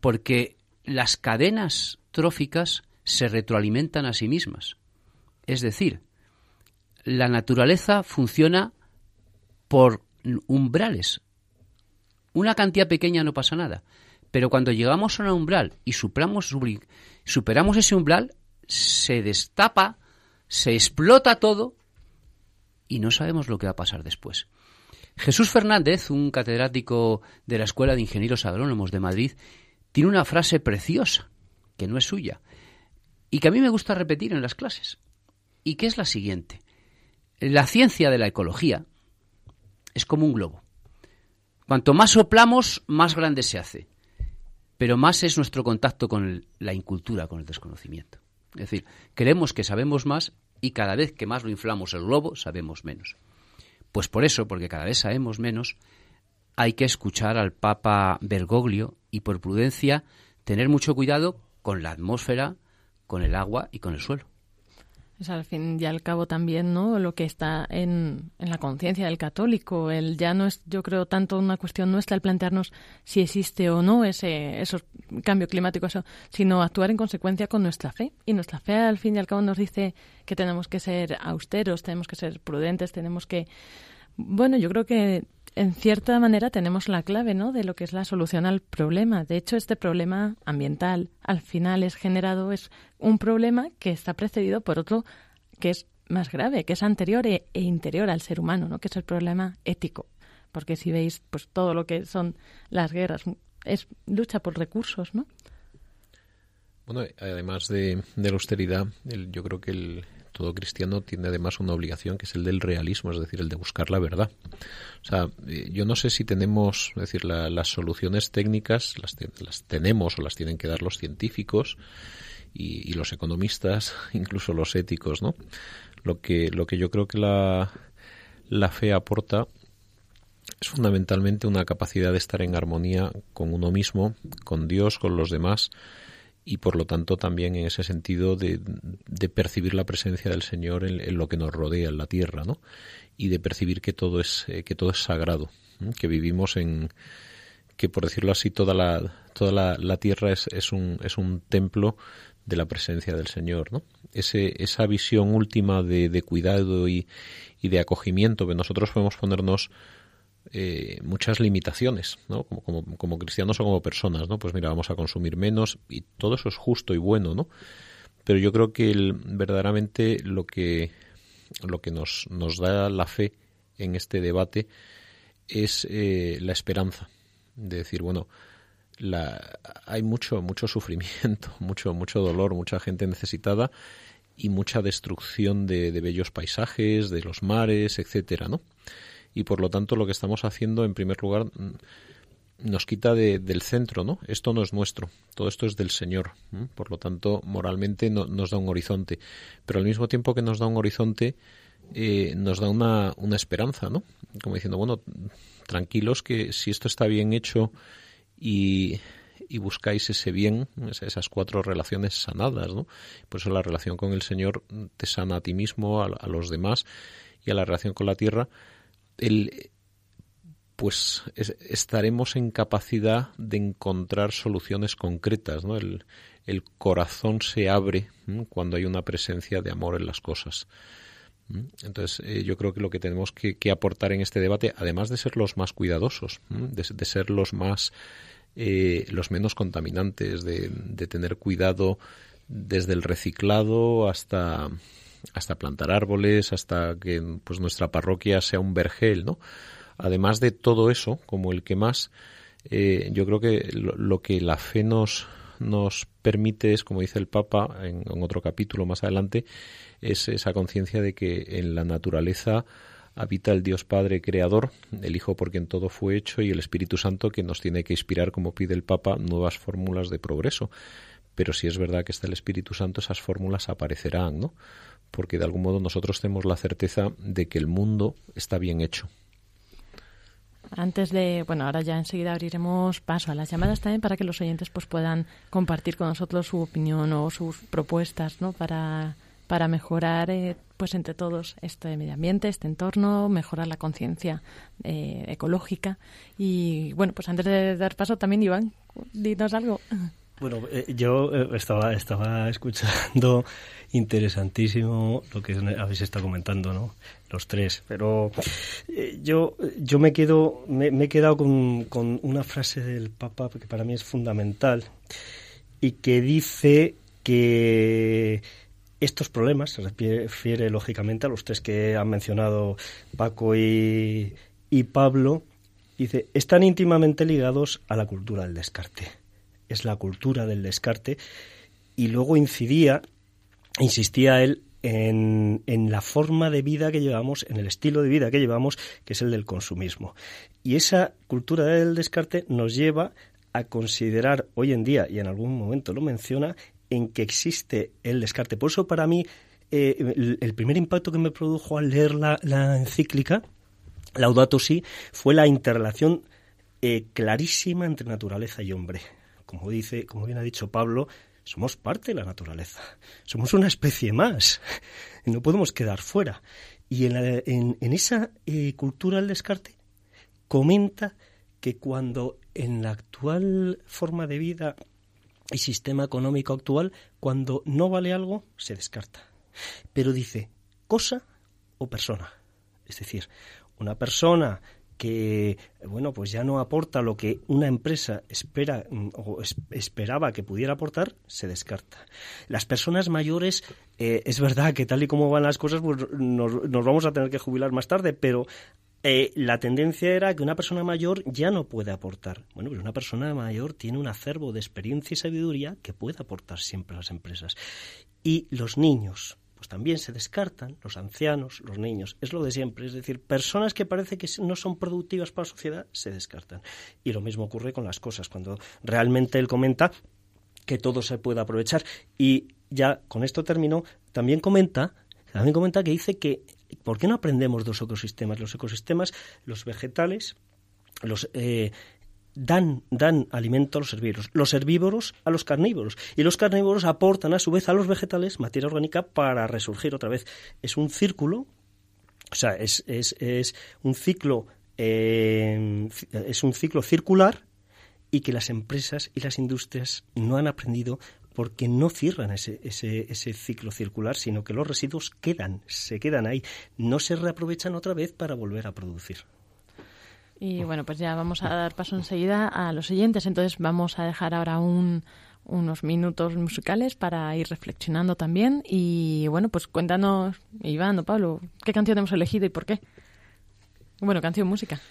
Porque las cadenas tróficas se retroalimentan a sí mismas. Es decir, la naturaleza funciona por umbrales. una cantidad pequeña no pasa nada. Pero cuando llegamos a un umbral y superamos, superamos ese umbral, se destapa, se explota todo y no sabemos lo que va a pasar después. Jesús Fernández, un catedrático de la Escuela de Ingenieros Agrónomos de Madrid, tiene una frase preciosa, que no es suya, y que a mí me gusta repetir en las clases, y que es la siguiente. La ciencia de la ecología es como un globo. Cuanto más soplamos, más grande se hace. Pero más es nuestro contacto con la incultura, con el desconocimiento. Es decir, creemos que sabemos más y cada vez que más lo inflamos el globo, sabemos menos. Pues por eso, porque cada vez sabemos menos, hay que escuchar al Papa Bergoglio y por prudencia tener mucho cuidado con la atmósfera, con el agua y con el suelo. Es al fin y al cabo también, ¿no? Lo que está en, en la conciencia del católico. El ya no es, yo creo, tanto una cuestión nuestra el plantearnos si existe o no ese, esos cambio climático, eso, sino actuar en consecuencia con nuestra fe. Y nuestra fe, al fin y al cabo, nos dice que tenemos que ser austeros, tenemos que ser prudentes, tenemos que, bueno, yo creo que en cierta manera tenemos la clave ¿no? de lo que es la solución al problema. De hecho, este problema ambiental al final es generado, es un problema que está precedido por otro que es más grave, que es anterior e, e, interior al ser humano, ¿no? que es el problema ético. Porque si veis pues todo lo que son las guerras, es lucha por recursos, ¿no? Bueno, además de, de la austeridad, yo creo que el, todo cristiano tiene además una obligación que es el del realismo, es decir, el de buscar la verdad. O sea, eh, yo no sé si tenemos, es decir, las soluciones técnicas las, tenemos o las tienen que dar los científicos y, los economistas, incluso los éticos, ¿no? Lo que, lo que yo creo que la, la fe aporta es fundamentalmente una capacidad de estar en armonía con uno mismo, con Dios, con los demás, y por lo tanto también en ese sentido de, de percibir la presencia del Señor en, lo que nos rodea en la tierra, ¿no? Y de percibir que todo es eh, que todo es sagrado, que vivimos en que por decirlo así toda la toda la, tierra es, es, un es un templo de la presencia del Señor, ¿no? Ese, esa visión última de, de cuidado y, y de acogimiento que nosotros podemos ponernos eh, muchas limitaciones, ¿no? Como, como, cristianos o como personas, ¿no? Pues mira, vamos a consumir menos y todo eso es justo y bueno, ¿no? Pero yo creo que el, verdaderamente lo que, lo que nos, nos da la fe en este debate es eh, la esperanza. De decir, bueno, la, hay mucho, mucho sufrimiento, mucho, mucho dolor, mucha gente necesitada y mucha destrucción de, de bellos paisajes, de los mares, etcétera, ¿no? Y por lo tanto lo que estamos haciendo en primer lugar nos quita del centro, ¿no? Esto no es nuestro, todo esto es del Señor, por lo tanto moralmente no, nos da un horizonte, pero al mismo tiempo que nos da un horizonte eh, nos da una, una esperanza, ¿no? Como diciendo, bueno, tranquilos que si esto está bien hecho y, buscáis ese bien, esas cuatro relaciones sanadas, ¿no? Por eso la relación con el Señor te sana a ti mismo, a los demás y a la relación con la tierra, el, pues estaremos en capacidad de encontrar soluciones concretas, ¿no? El, el corazón se abre cuando hay una presencia de amor en las cosas. Entonces, eh, yo creo que lo que tenemos que, aportar en este debate, además de ser los más cuidadosos, de, ser los más, eh, los menos contaminantes, de, de tener cuidado desde el reciclado hasta hasta plantar árboles, hasta que pues nuestra parroquia sea un vergel, ¿no? Además de todo eso, como el que más, eh, yo creo que lo, que la fe nos, nos permite es, como dice el Papa en, otro capítulo más adelante, es esa conciencia de que en la naturaleza habita el Dios Padre Creador, el Hijo por quien todo fue hecho y el Espíritu Santo que nos tiene que inspirar, como pide el Papa, nuevas fórmulas de progreso. Pero si es verdad que está el Espíritu Santo, esas fórmulas aparecerán, ¿no? Porque de algún modo nosotros tenemos la certeza de que el mundo está bien hecho. Antes de, bueno, ahora ya enseguida abriremos paso a las llamadas también para que los oyentes pues puedan compartir con nosotros su opinión o sus propuestas, ¿no? Para, para mejorar, eh, pues entre todos este medio ambiente, este entorno, mejorar la conciencia eh, ecológica y, bueno, pues antes de dar paso también Iván, dinos algo. Bueno, eh, yo eh, estaba, estaba escuchando interesantísimo lo que habéis estado comentando, ¿no? Los tres. Pero eh, yo, yo me quedo, me, he quedado con, con, una frase del Papa que para mí es fundamental y que dice que estos problemas, se refiere lógicamente a los tres que han mencionado Paco y, y Pablo, dice, están íntimamente ligados a la cultura del descarte es la cultura del descarte, y luego incidía, insistía él en, en, la forma de vida que llevamos, en el estilo de vida que llevamos, que es el del consumismo. Y esa cultura del descarte nos lleva a considerar hoy en día, y en algún momento lo menciona, en que existe el descarte. Por eso para mí eh, el, primer impacto que me produjo al leer la, encíclica, Laudato Si, fue la interrelación eh, clarísima entre naturaleza y hombre como dice, como bien ha dicho Pablo, somos parte de la naturaleza. Somos una especie más. No podemos quedar fuera. Y en, esa eh, cultura del descarte comenta que cuando en la actual forma de vida y sistema económico actual, cuando no vale algo, se descarta. Pero dice cosa o persona. Es decir, una persona que bueno pues ya no aporta lo que una empresa espera mm, o esperaba que pudiera aportar se descarta las personas mayores eh, es verdad que tal y como van las cosas pues nos, vamos a tener que jubilar más tarde pero eh, la tendencia era que una persona mayor ya no puede aportar. Bueno, pues una persona mayor tiene un acervo de experiencia y sabiduría que puede aportar siempre a las empresas. Y los niños, pues también se descartan los ancianos, los niños. Es lo de siempre. Es decir, personas que parece que no son productivas para la sociedad se descartan. Y lo mismo ocurre con las cosas. Cuando realmente él comenta que todo se puede aprovechar. Y ya con esto termino, también comenta, también comenta que dice que ¿por qué no aprendemos de los ecosistemas? Los ecosistemas, los vegetales, los eh, dan, dan alimento a los herbívoros, los herbívoros a los carnívoros y los carnívoros aportan a su vez a los vegetales materia orgánica para resurgir otra vez. Es un círculo, o sea, es, es, es un ciclo eh, es un ciclo circular y que las empresas y las industrias no han aprendido porque no cierran ese, ese, ese, ciclo circular, sino que los residuos quedan, se quedan ahí, no se reaprovechan otra vez para volver a producir. Y bueno, pues ya vamos a dar paso enseguida a los siguientes. Entonces vamos a dejar ahora unos minutos musicales para ir reflexionando también. Y bueno, pues cuéntanos, Iván o Pablo, ¿qué canción hemos elegido y por qué? Bueno, canción, música.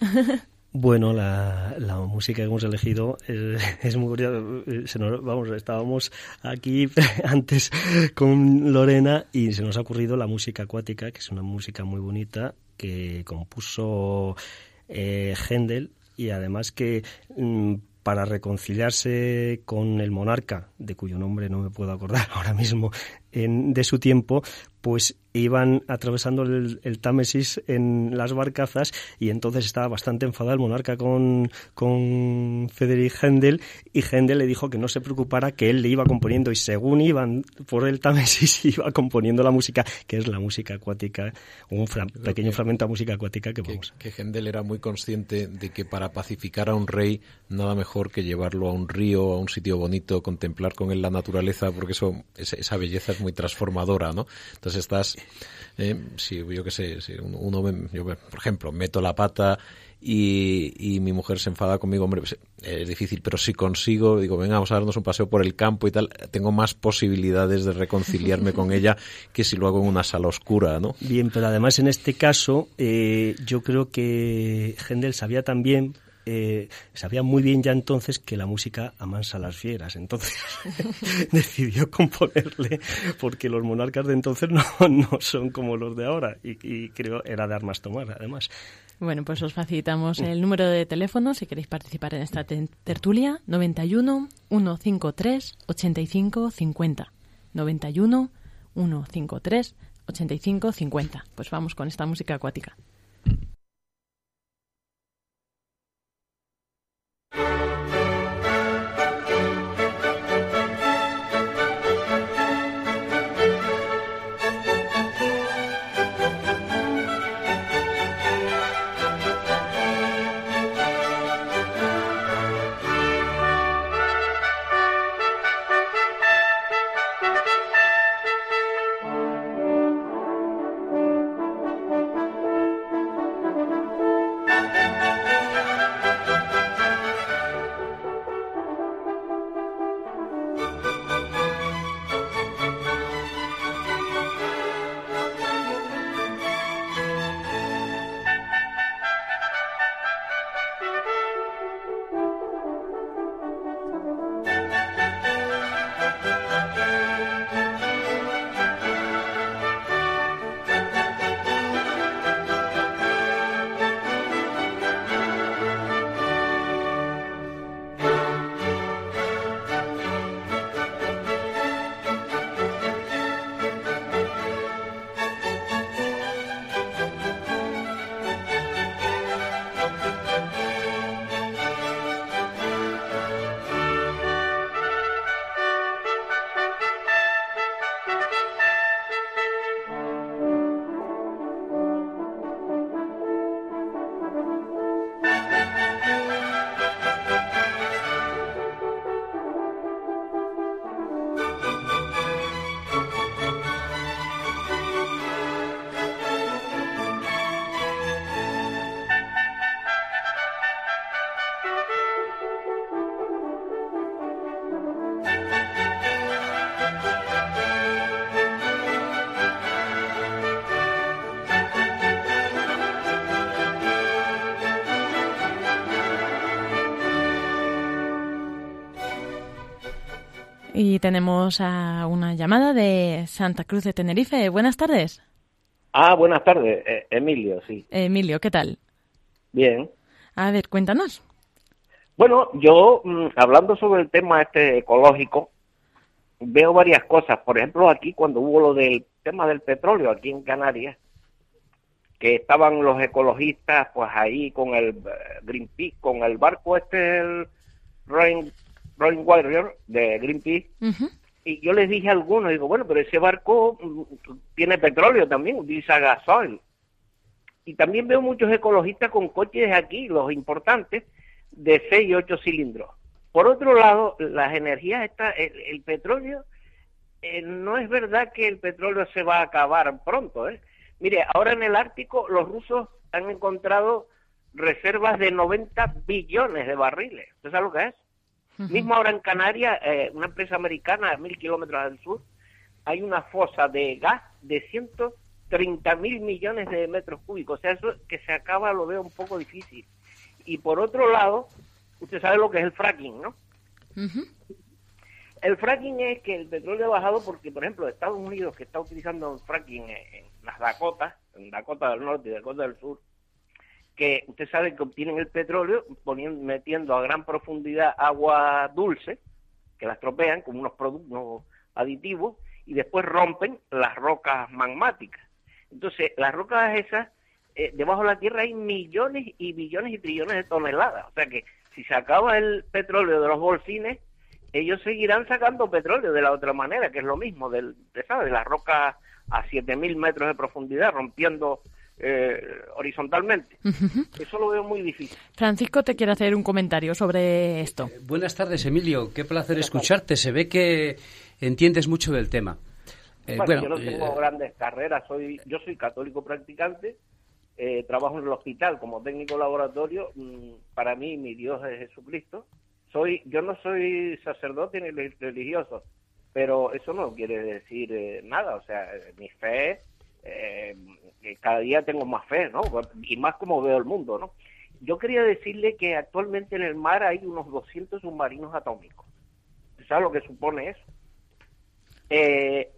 Bueno, la, música que hemos elegido es, muy curiosa. vamos, estábamos aquí antes con Lorena y se nos ha ocurrido la música acuática, que es una música muy bonita que compuso eh, Händel y además que mm, para reconciliarse con el monarca, de cuyo nombre no me puedo acordar ahora mismo, en, de su tiempo, pues iban atravesando el, Támesis en las barcazas y entonces estaba bastante enfadado el monarca con, con Friedrich Händel y Händel le dijo que no se preocupara que él le iba componiendo y según iban por el Támesis iba componiendo la música que es la música acuática un pequeño fragmento de música acuática que, vamos. que Händel era muy consciente de que para pacificar a un rey nada mejor que llevarlo a un río a un sitio bonito contemplar con él la naturaleza porque eso esa belleza muy transformadora no entonces estás eh, si yo qué sé, si uno, yo, por ejemplo, meto la pata y, mi mujer se enfada conmigo, hombre, pues, es difícil, pero si consigo, digo, venga, vamos a darnos un paseo por el campo y tal, tengo más posibilidades de reconciliarme con ella que si lo hago en una sala oscura, ¿no? Bien, pero además en este caso, eh, yo creo que Hendel sabía también eh, sabía muy bien ya entonces que la música amansa a las fieras. Entonces decidió componerle, porque los monarcas de entonces no, no son como los de ahora. Y, creo era de armas tomar, además. Bueno, pues os facilitamos el número de teléfono si queréis participar en esta tertulia, 91 153 85 50. 91 153 85 50. Pues vamos con esta música acuática. Thank you. Y tenemos a una llamada de Santa Cruz de Tenerife. Buenas tardes. Ah, buenas tardes, eh, Emilio, sí. Emilio, ¿qué tal? Bien. A ver, cuéntanos. Bueno, yo mm, hablando sobre el tema este ecológico, veo varias cosas. Por ejemplo, aquí cuando hubo lo del tema del petróleo aquí en Canarias, que estaban los ecologistas pues ahí con el eh, Greenpeace, con el barco este, el Rain, Warrior de Greenpeace, y yo les dije a algunos, digo, bueno, pero ese barco mm, tiene petróleo también, utiliza gasoil. Y también veo muchos ecologistas con coches aquí, los importantes, de 6 y 8 cilindros. Por otro lado, las energías, está, el, petróleo, eh, no es verdad que el petróleo se va a acabar pronto. ¿eh? Mire, ahora en el Ártico los rusos han encontrado reservas de 90 billones de barriles. ¿Usted sabe lo que es? Mismo ahora en Canarias, eh, una empresa americana a mil kilómetros al sur, hay una fosa de gas de 130 mil millones de metros cúbicos. O sea, eso que se acaba lo veo un poco difícil. Y por otro lado, usted sabe lo que es el fracking, ¿no? El fracking es que el petróleo ha bajado porque, por ejemplo, Estados Unidos, que está utilizando el fracking en, las Dakotas, en Dakota del Norte y Dakota del Sur, que usted sabe que obtienen el petróleo poniendo, metiendo a gran profundidad agua dulce, que la estropean como unos productos aditivos, y después rompen las rocas magmáticas. Entonces, las rocas esas, eh, debajo de la tierra hay millones y billones y trillones de toneladas. O sea que si se acaba el petróleo de los bolsines, ellos seguirán sacando petróleo de la otra manera, que es lo mismo, del, de, de las rocas a 7.000 metros de profundidad, rompiendo eh, horizontalmente. Eso lo veo muy difícil. Francisco te quiere hacer un comentario sobre esto. Eh, buenas tardes, Emilio. Qué placer escucharte. Se ve que entiendes mucho del tema. Eh, bueno, yo no tengo grandes carreras. Soy, yo soy católico practicante. trabajo en el hospital como técnico laboratorio. Mm, para mí, mi Dios es Jesucristo. Soy, yo no soy sacerdote ni religioso, pero eso no quiere decir nada. O sea, mi fe eh, cada día tengo más fe, ¿no? Y más como veo el mundo, ¿no? Yo quería decirle que actualmente en el mar hay unos 200 submarinos atómicos. ¿Sabes lo que supone eso? Eh,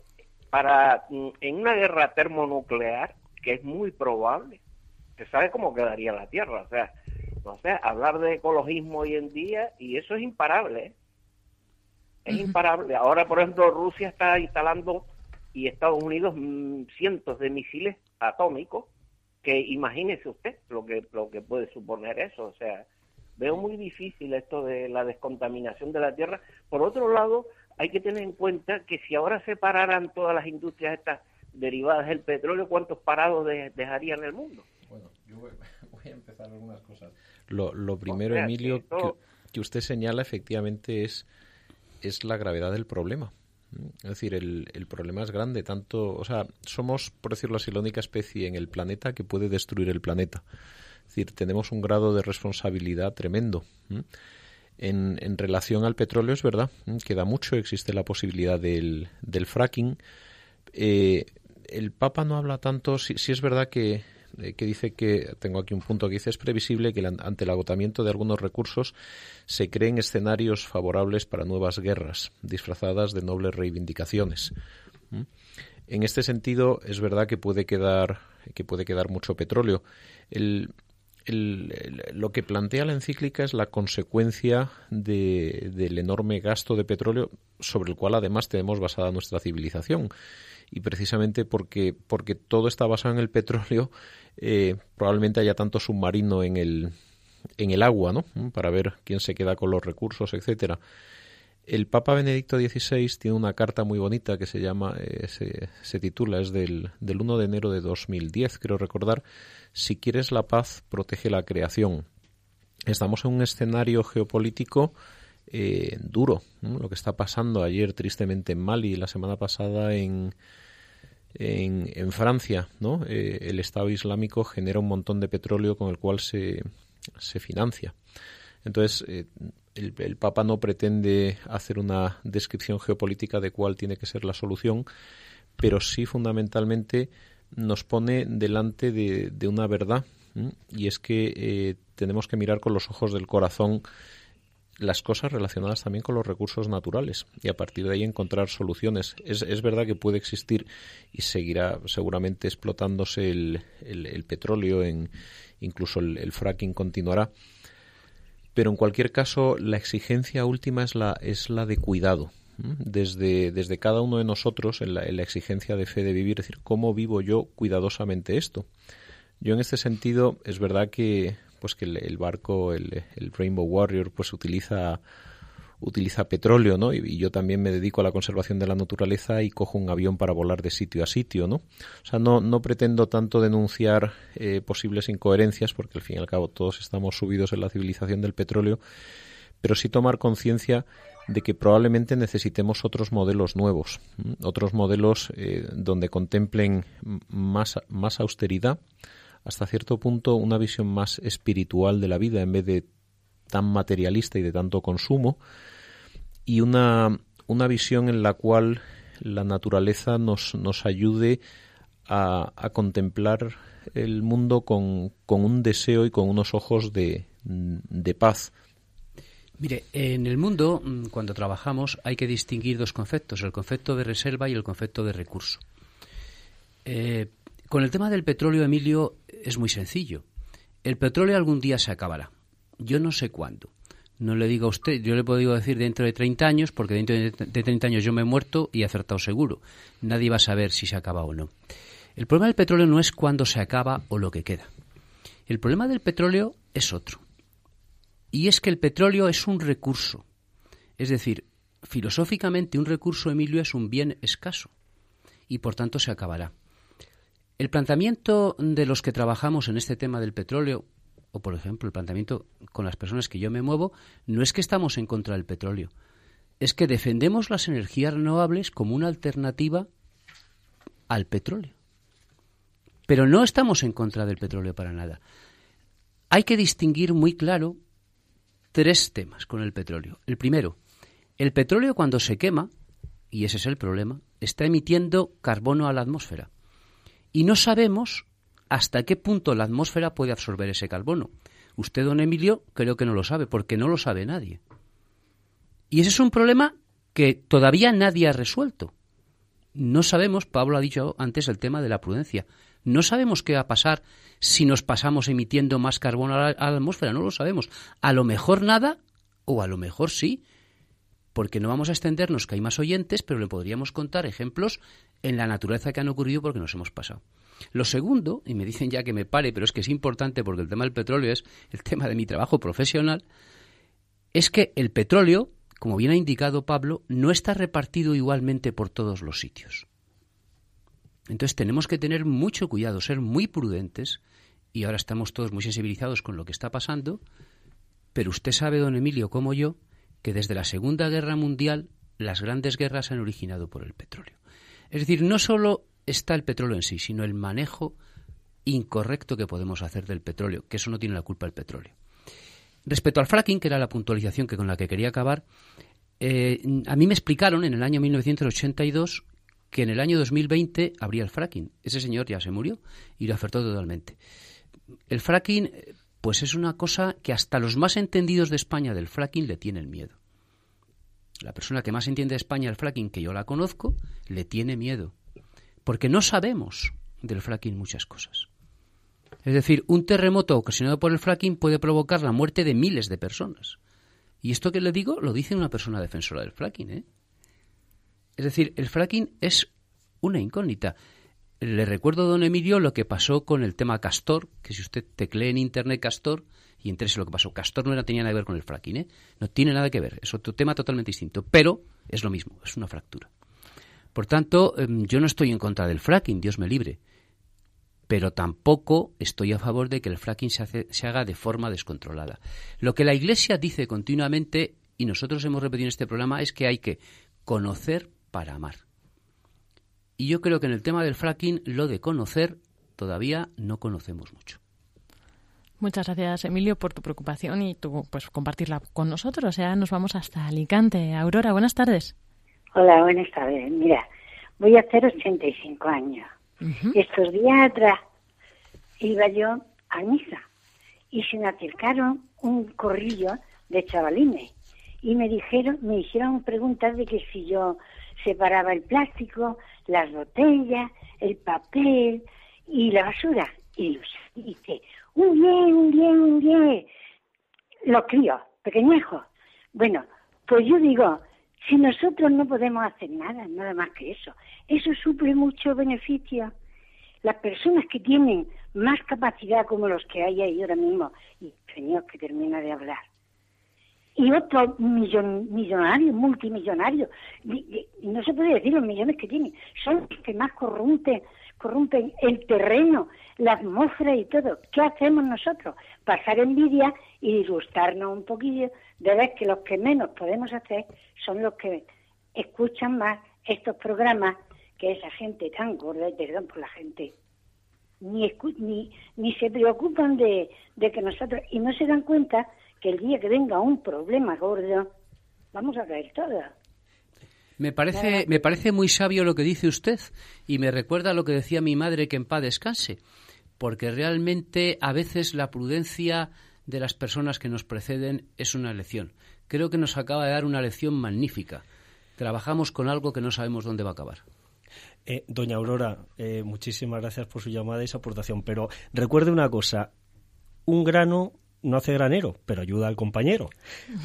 para mm, en una guerra termonuclear, que es muy probable, se sabe cómo quedaría la Tierra. O sea, no sé, hablar de ecologismo hoy en día, y eso es imparable. ¿eh? Es imparable. Ahora, por ejemplo, Rusia está instalando y Estados Unidos mm, cientos de misiles atómicos que imagínese usted lo que lo que puede suponer eso. O sea veo muy difícil esto de la descontaminación de la tierra. Por otro lado hay que tener en cuenta que si ahora se pararan todas las industrias estas derivadas del petróleo cuántos parados dejarían el mundo bueno yo voy, a empezar algunas cosas. Lo, lo primero Emilio que, que usted señala efectivamente es es la gravedad del problema es decir, el, el, problema es grande, tanto, o sea, somos, por decirlo así, la única especie en el planeta que puede destruir el planeta. Es decir, tenemos un grado de responsabilidad tremendo. En, en, relación al petróleo, es verdad, queda mucho, existe la posibilidad del, del fracking. Eh, el Papa no habla tanto, sí, sí es verdad que eh, que dice que, tengo aquí un punto que dice, es previsible que ante el agotamiento de algunos recursos se creen escenarios favorables para nuevas guerras, disfrazadas de nobles reivindicaciones. ¿Mm? En este sentido, es verdad que puede quedar, que puede quedar mucho petróleo. lo que plantea la encíclica es la consecuencia del enorme gasto de petróleo sobre el cual además tenemos basada nuestra civilización y precisamente porque, porque todo está basado en el petróleo, eh, probablemente haya tanto submarino en el, en el agua, ¿no? Para ver quién se queda con los recursos, etcétera. El Papa Benedicto XVI tiene una carta muy bonita que se llama, eh, se, se, titula, es del, del 1 de enero de 2010, creo recordar, Si quieres la paz, protege la creación. Estamos en un escenario geopolítico eh, duro, lo que está pasando ayer tristemente en Mali, la semana pasada en, en, Francia, ¿no? Eh, el Estado Islámico genera un montón de petróleo con el cual se, se financia. Entonces, eh, el, Papa no pretende hacer una descripción geopolítica de cuál tiene que ser la solución, pero sí fundamentalmente nos pone delante de, de una verdad, y es que eh, tenemos que mirar con los ojos del corazón las cosas relacionadas también con los recursos naturales y a partir de ahí encontrar soluciones. Es, es verdad que puede existir y seguirá seguramente explotándose el, el, petróleo, en, incluso el, fracking continuará, pero en cualquier caso la exigencia última es la, es la de cuidado. Desde, desde cada uno de nosotros en la, en la exigencia de fe de vivir, es decir, ¿cómo vivo yo cuidadosamente esto? Yo en este sentido es verdad que pues que el, barco, el, Rainbow Warrior, pues utiliza utiliza petróleo, ¿no? Y, yo también me dedico a la conservación de la naturaleza y cojo un avión para volar de sitio a sitio, ¿no? O sea, no, no pretendo tanto denunciar eh, posibles incoherencias, porque al fin y al cabo todos estamos subidos en la civilización del petróleo, pero sí tomar conciencia de que probablemente necesitemos otros modelos nuevos, otros modelos eh, donde contemplen más, más austeridad, hasta cierto punto una visión más espiritual de la vida en vez de tan materialista y de tanto consumo y una, una visión en la cual la naturaleza nos, nos ayude a, a contemplar el mundo con, con, un deseo y con unos ojos de, de paz. Mire, en el mundo, mm, cuando trabajamos, hay que distinguir dos conceptos, el concepto de reserva y el concepto de recurso. Eh, con el tema del petróleo, Emilio, es muy sencillo. El petróleo algún día se acabará. Yo no sé cuándo. No le digo a usted, yo le puedo decir dentro de 30 años, porque dentro de 30 años yo me he muerto y he acertado seguro. Nadie va a saber si se acaba o no. El problema del petróleo no es cuándo se acaba o lo que queda. El problema del petróleo es otro. Y es que el petróleo es un recurso. Es decir, filosóficamente un recurso, Emilio, es un bien escaso. Y por tanto se acabará. El planteamiento de los que trabajamos en este tema del petróleo, o por ejemplo el planteamiento con las personas que yo me muevo, no es que estamos en contra del petróleo, es que defendemos las energías renovables como una alternativa al petróleo. Pero no estamos en contra del petróleo para nada. Hay que distinguir muy claro tres temas con el petróleo. El primero, el petróleo cuando se quema, y ese es el problema, está emitiendo carbono a la atmósfera y no sabemos hasta qué punto la atmósfera puede absorber ese carbono. Usted, don Emilio, creo que no lo sabe, porque no lo sabe nadie. Y ese es un problema que todavía nadie ha resuelto. No sabemos, Pablo ha dicho antes el tema de la prudencia, no sabemos qué va a pasar si nos pasamos emitiendo más carbono a la, a la atmósfera, no lo sabemos. A lo mejor nada, o a lo mejor sí, porque no vamos a extendernos, que hay más oyentes, pero le podríamos contar ejemplos en la naturaleza que han ocurrido porque nos hemos pasado. Lo segundo, y me dicen ya que me pare, pero es que es importante porque el tema del petróleo es el tema de mi trabajo profesional, es que el petróleo, como bien ha indicado Pablo, no está repartido igualmente por todos los sitios. Entonces tenemos que tener mucho cuidado, ser muy prudentes, y ahora estamos todos muy sensibilizados con lo que está pasando, pero usted sabe, don Emilio, como yo, que desde la Segunda Guerra Mundial las grandes guerras se han originado por el petróleo. Es decir, no solo está el petróleo en sí, sino el manejo incorrecto que podemos hacer del petróleo, que eso no tiene la culpa el petróleo. Respecto al fracking, que era la puntualización que con la que quería acabar, eh, a mí me explicaron en el año 1982 que en el año 2020 habría el fracking. Ese señor ya se murió y lo acertó totalmente. El fracking pues es una cosa que hasta los más entendidos de España del fracking le tienen miedo. La persona que más entiende de España el fracking, que yo la conozco, le tiene miedo. Porque no sabemos del fracking muchas cosas. Es decir, un terremoto ocasionado por el fracking puede provocar la muerte de miles de personas. Y esto que le digo lo dice una persona defensora del fracking. ¿eh? Es decir, el fracking es una incógnita le recuerdo, don Emilio, lo que pasó con el tema Castor, que si usted teclee en Internet Castor y en lo que pasó, Castor no tenía nada que ver con el fracking, ¿eh? no tiene nada que ver, es otro tema totalmente distinto, pero es lo mismo, es una fractura. Por tanto, em, yo no estoy en contra del fracking, Dios me libre, pero tampoco estoy a favor de que el fracking se haga de forma descontrolada. Lo que la Iglesia dice continuamente, y nosotros hemos repetido en este programa, es que hay que conocer para amar. Y yo creo que en el tema del fracking, lo de conocer, todavía no conocemos mucho. Muchas gracias, Emilio, por tu preocupación y tu, pues, compartirla con nosotros. O sea, nos vamos hasta Alicante. Aurora, buenas tardes. Hola, buenas tardes. Mira, voy a hacer 85 años. Estos días atrás iba yo a misa y se me acercaron un corrillo de chavalines y me dijeron, me hicieron preguntas de que si yo separaba el plástico, las botellas, el papel y la basura. Y dice, un bien, un bien, un bien. Los críos, pequeñejos. Bueno, pues yo digo, si nosotros no podemos hacer nada, nada más que eso, eso suple mucho beneficio. Las personas que tienen más capacidad como los que hay ahí ahora mismo, y señor que termina de hablar, y otros millonarios, multimillonarios, no se puede decir los millones que tienen, son los que más corrompen, corrompen el terreno, la atmósfera y todo. ¿Qué hacemos nosotros? Pasar envidia y disgustarnos un poquillo de ver que los que menos podemos hacer son los que escuchan más estos programas que esa gente tan gorda, y perdón por la gente, ni, ni, ni se preocupan de, de que nosotros, y no se dan cuenta que el día que venga un problema gordo, vamos a caer todas. Me parece, me parece muy sabio lo que dice usted y me recuerda lo que decía mi madre que en paz descanse, porque realmente a veces la prudencia de las personas que nos preceden es una lección. Creo que nos acaba de dar una lección magnífica. Trabajamos con algo que no sabemos dónde va a acabar. Eh, doña Aurora, eh, muchísimas gracias por su llamada y su aportación, pero recuerde una cosa, un grano no hace granero, pero ayuda al compañero.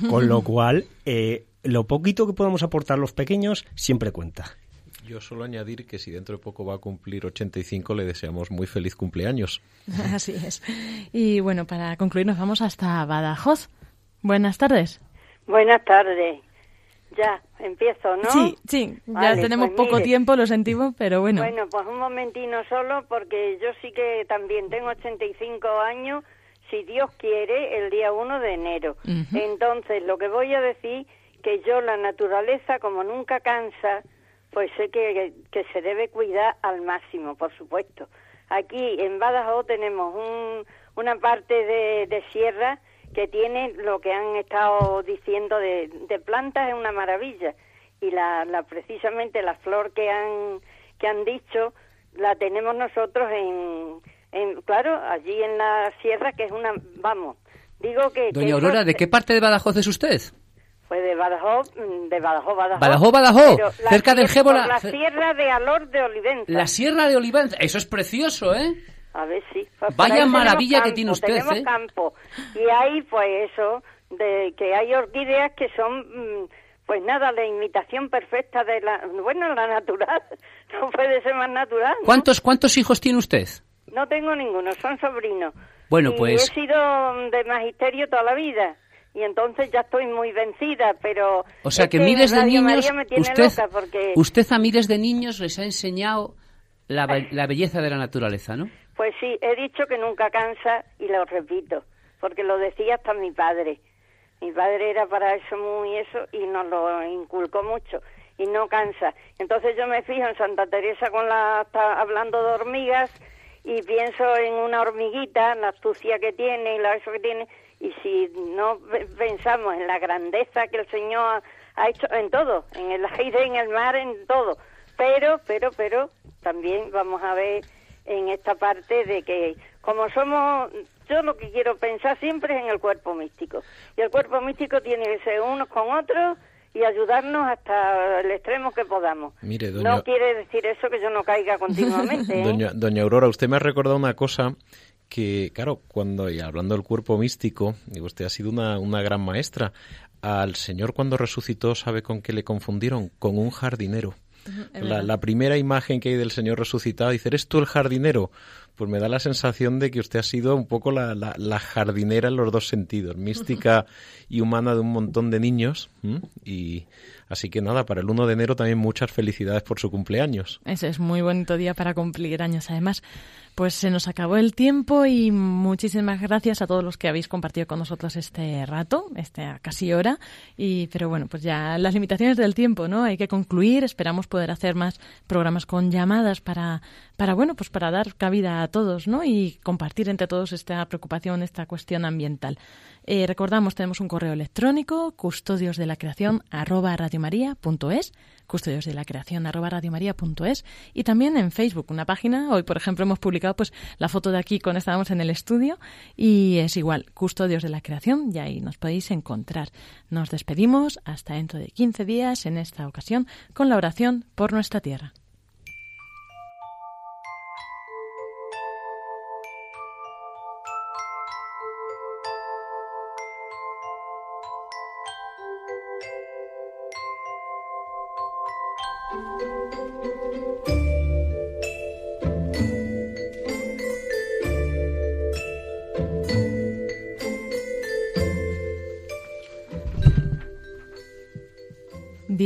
Con lo cual, eh, lo poquito que podamos aportar los pequeños siempre cuenta. Yo solo añadir que si dentro de poco va a cumplir 85, le deseamos muy feliz cumpleaños. Así es. Y bueno, para concluir, nos vamos hasta Badajoz. Buenas tardes. Buenas tardes. Ya, empiezo, ¿no? Sí, sí, ya tenemos pues poco tiempo, lo sentimos, pero bueno. Bueno, pues un momentino solo, porque yo sí que también tengo 85 años si Dios quiere, el día 1 de enero. Entonces, lo que voy a decir, que yo la naturaleza, como nunca cansa, pues sé que, que se debe cuidar al máximo, por supuesto. Aquí en Badajoz tenemos un, una parte de, de, sierra que tiene lo que han estado diciendo de, de plantas, es una maravilla. Y la, la, precisamente la flor que han, que han dicho la tenemos nosotros en, claro, allí en la sierra, que es una, vamos, digo que... Doña Aurora, ¿de qué parte de Badajoz es usted? Pues de Badajoz, mm, de Badajoz, Badajoz. Badajoz, Badajoz, cerca del Gébola. La sierra de Alor de Olivenza. La sierra de Olivenza, eso es precioso, ¿eh? A ver, sí. Pues Vaya maravilla que tiene usted, tenemos ¿eh? campo. Y hay, pues eso, de que hay orquídeas que son... Mm, pues nada, la imitación perfecta de la, bueno, la natural, no puede ser más natural. ¿Cuántos, ¿Cuántos hijos tiene usted? No tengo ninguno, son sobrinos. Bueno, y pues. He sido de magisterio toda la vida. Y entonces ya estoy muy vencida, pero. O sea que, miles de niños. Usted, usted a miles de niños les ha enseñado la, la belleza de la naturaleza, ¿no? Pues sí, he dicho que nunca cansa y lo repito, porque lo decía hasta mi padre. Mi padre era para eso muy eso y nos lo inculcó mucho y no cansa. Entonces yo me fijo en Santa Teresa con la está hablando de hormigas y pienso en una hormiguita, la astucia que tiene y la eso que tiene, y si no pensamos en la grandeza que el Señor ha hecho en todo, en el aire, en el mar, en todo, pero, pero, pero también vamos a ver en esta parte de que como somos, yo lo que quiero pensar siempre es en el cuerpo místico, y el cuerpo místico tiene que ser unos con otros, y ayudarnos hasta el extremo que podamos. Mire, No quiere decir eso que yo no caiga continuamente. ¿eh? doña, Aurora, usted me ha recordado una cosa que, claro, cuando, y hablando del cuerpo místico, digo, usted ha sido una, una gran maestra. Al Señor cuando resucitó, ¿sabe con qué le confundieron? Con un jardinero. La, la, primera imagen que hay del Señor resucitado, dice, ¿eres tú el jardinero? Pues me da la sensación de que usted ha sido un poco la, la, jardinera en los dos sentidos, mística y humana de un montón de niños. Y así que nada, para el 1 de enero también muchas felicidades por su cumpleaños. Ese es muy bonito día para cumplir años. Además, pues se nos acabó el tiempo y muchísimas gracias a todos los que habéis compartido con nosotros este rato, esta casi hora. Y, pero bueno, pues ya las limitaciones del tiempo, ¿no? Hay que concluir. Esperamos poder hacer más programas con llamadas para, para bueno, pues para dar cabida a todos, ¿no? Y compartir entre todos esta preocupación, esta cuestión ambiental. Eh, recordamos, tenemos un correo electrónico, custodios de la creación arroba custodios de la creación y también en Facebook, una página. Hoy, por ejemplo, hemos publicado pues la foto de aquí cuando estábamos en el estudio y es igual, custodios de la creación y ahí nos podéis encontrar. Nos despedimos hasta dentro de 15 días en esta ocasión con la oración por nuestra tierra.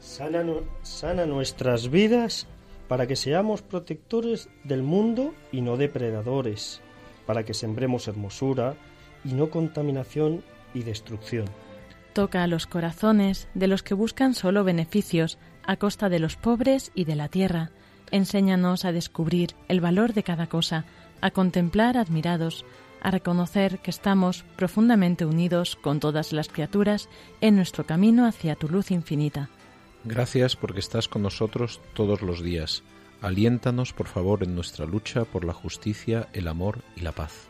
Sana, nuestras vidas para que seamos protectores del mundo y no depredadores, para que sembremos hermosura y no contaminación y destrucción. Toca a los corazones de los que buscan solo beneficios a costa de los pobres y de la tierra. Enséñanos a descubrir el valor de cada cosa, a contemplar admirados, a reconocer que estamos profundamente unidos con todas las criaturas en nuestro camino hacia tu luz infinita. Gracias porque estás con nosotros todos los días. Aliéntanos, por favor, en nuestra lucha por la justicia, el amor y la paz.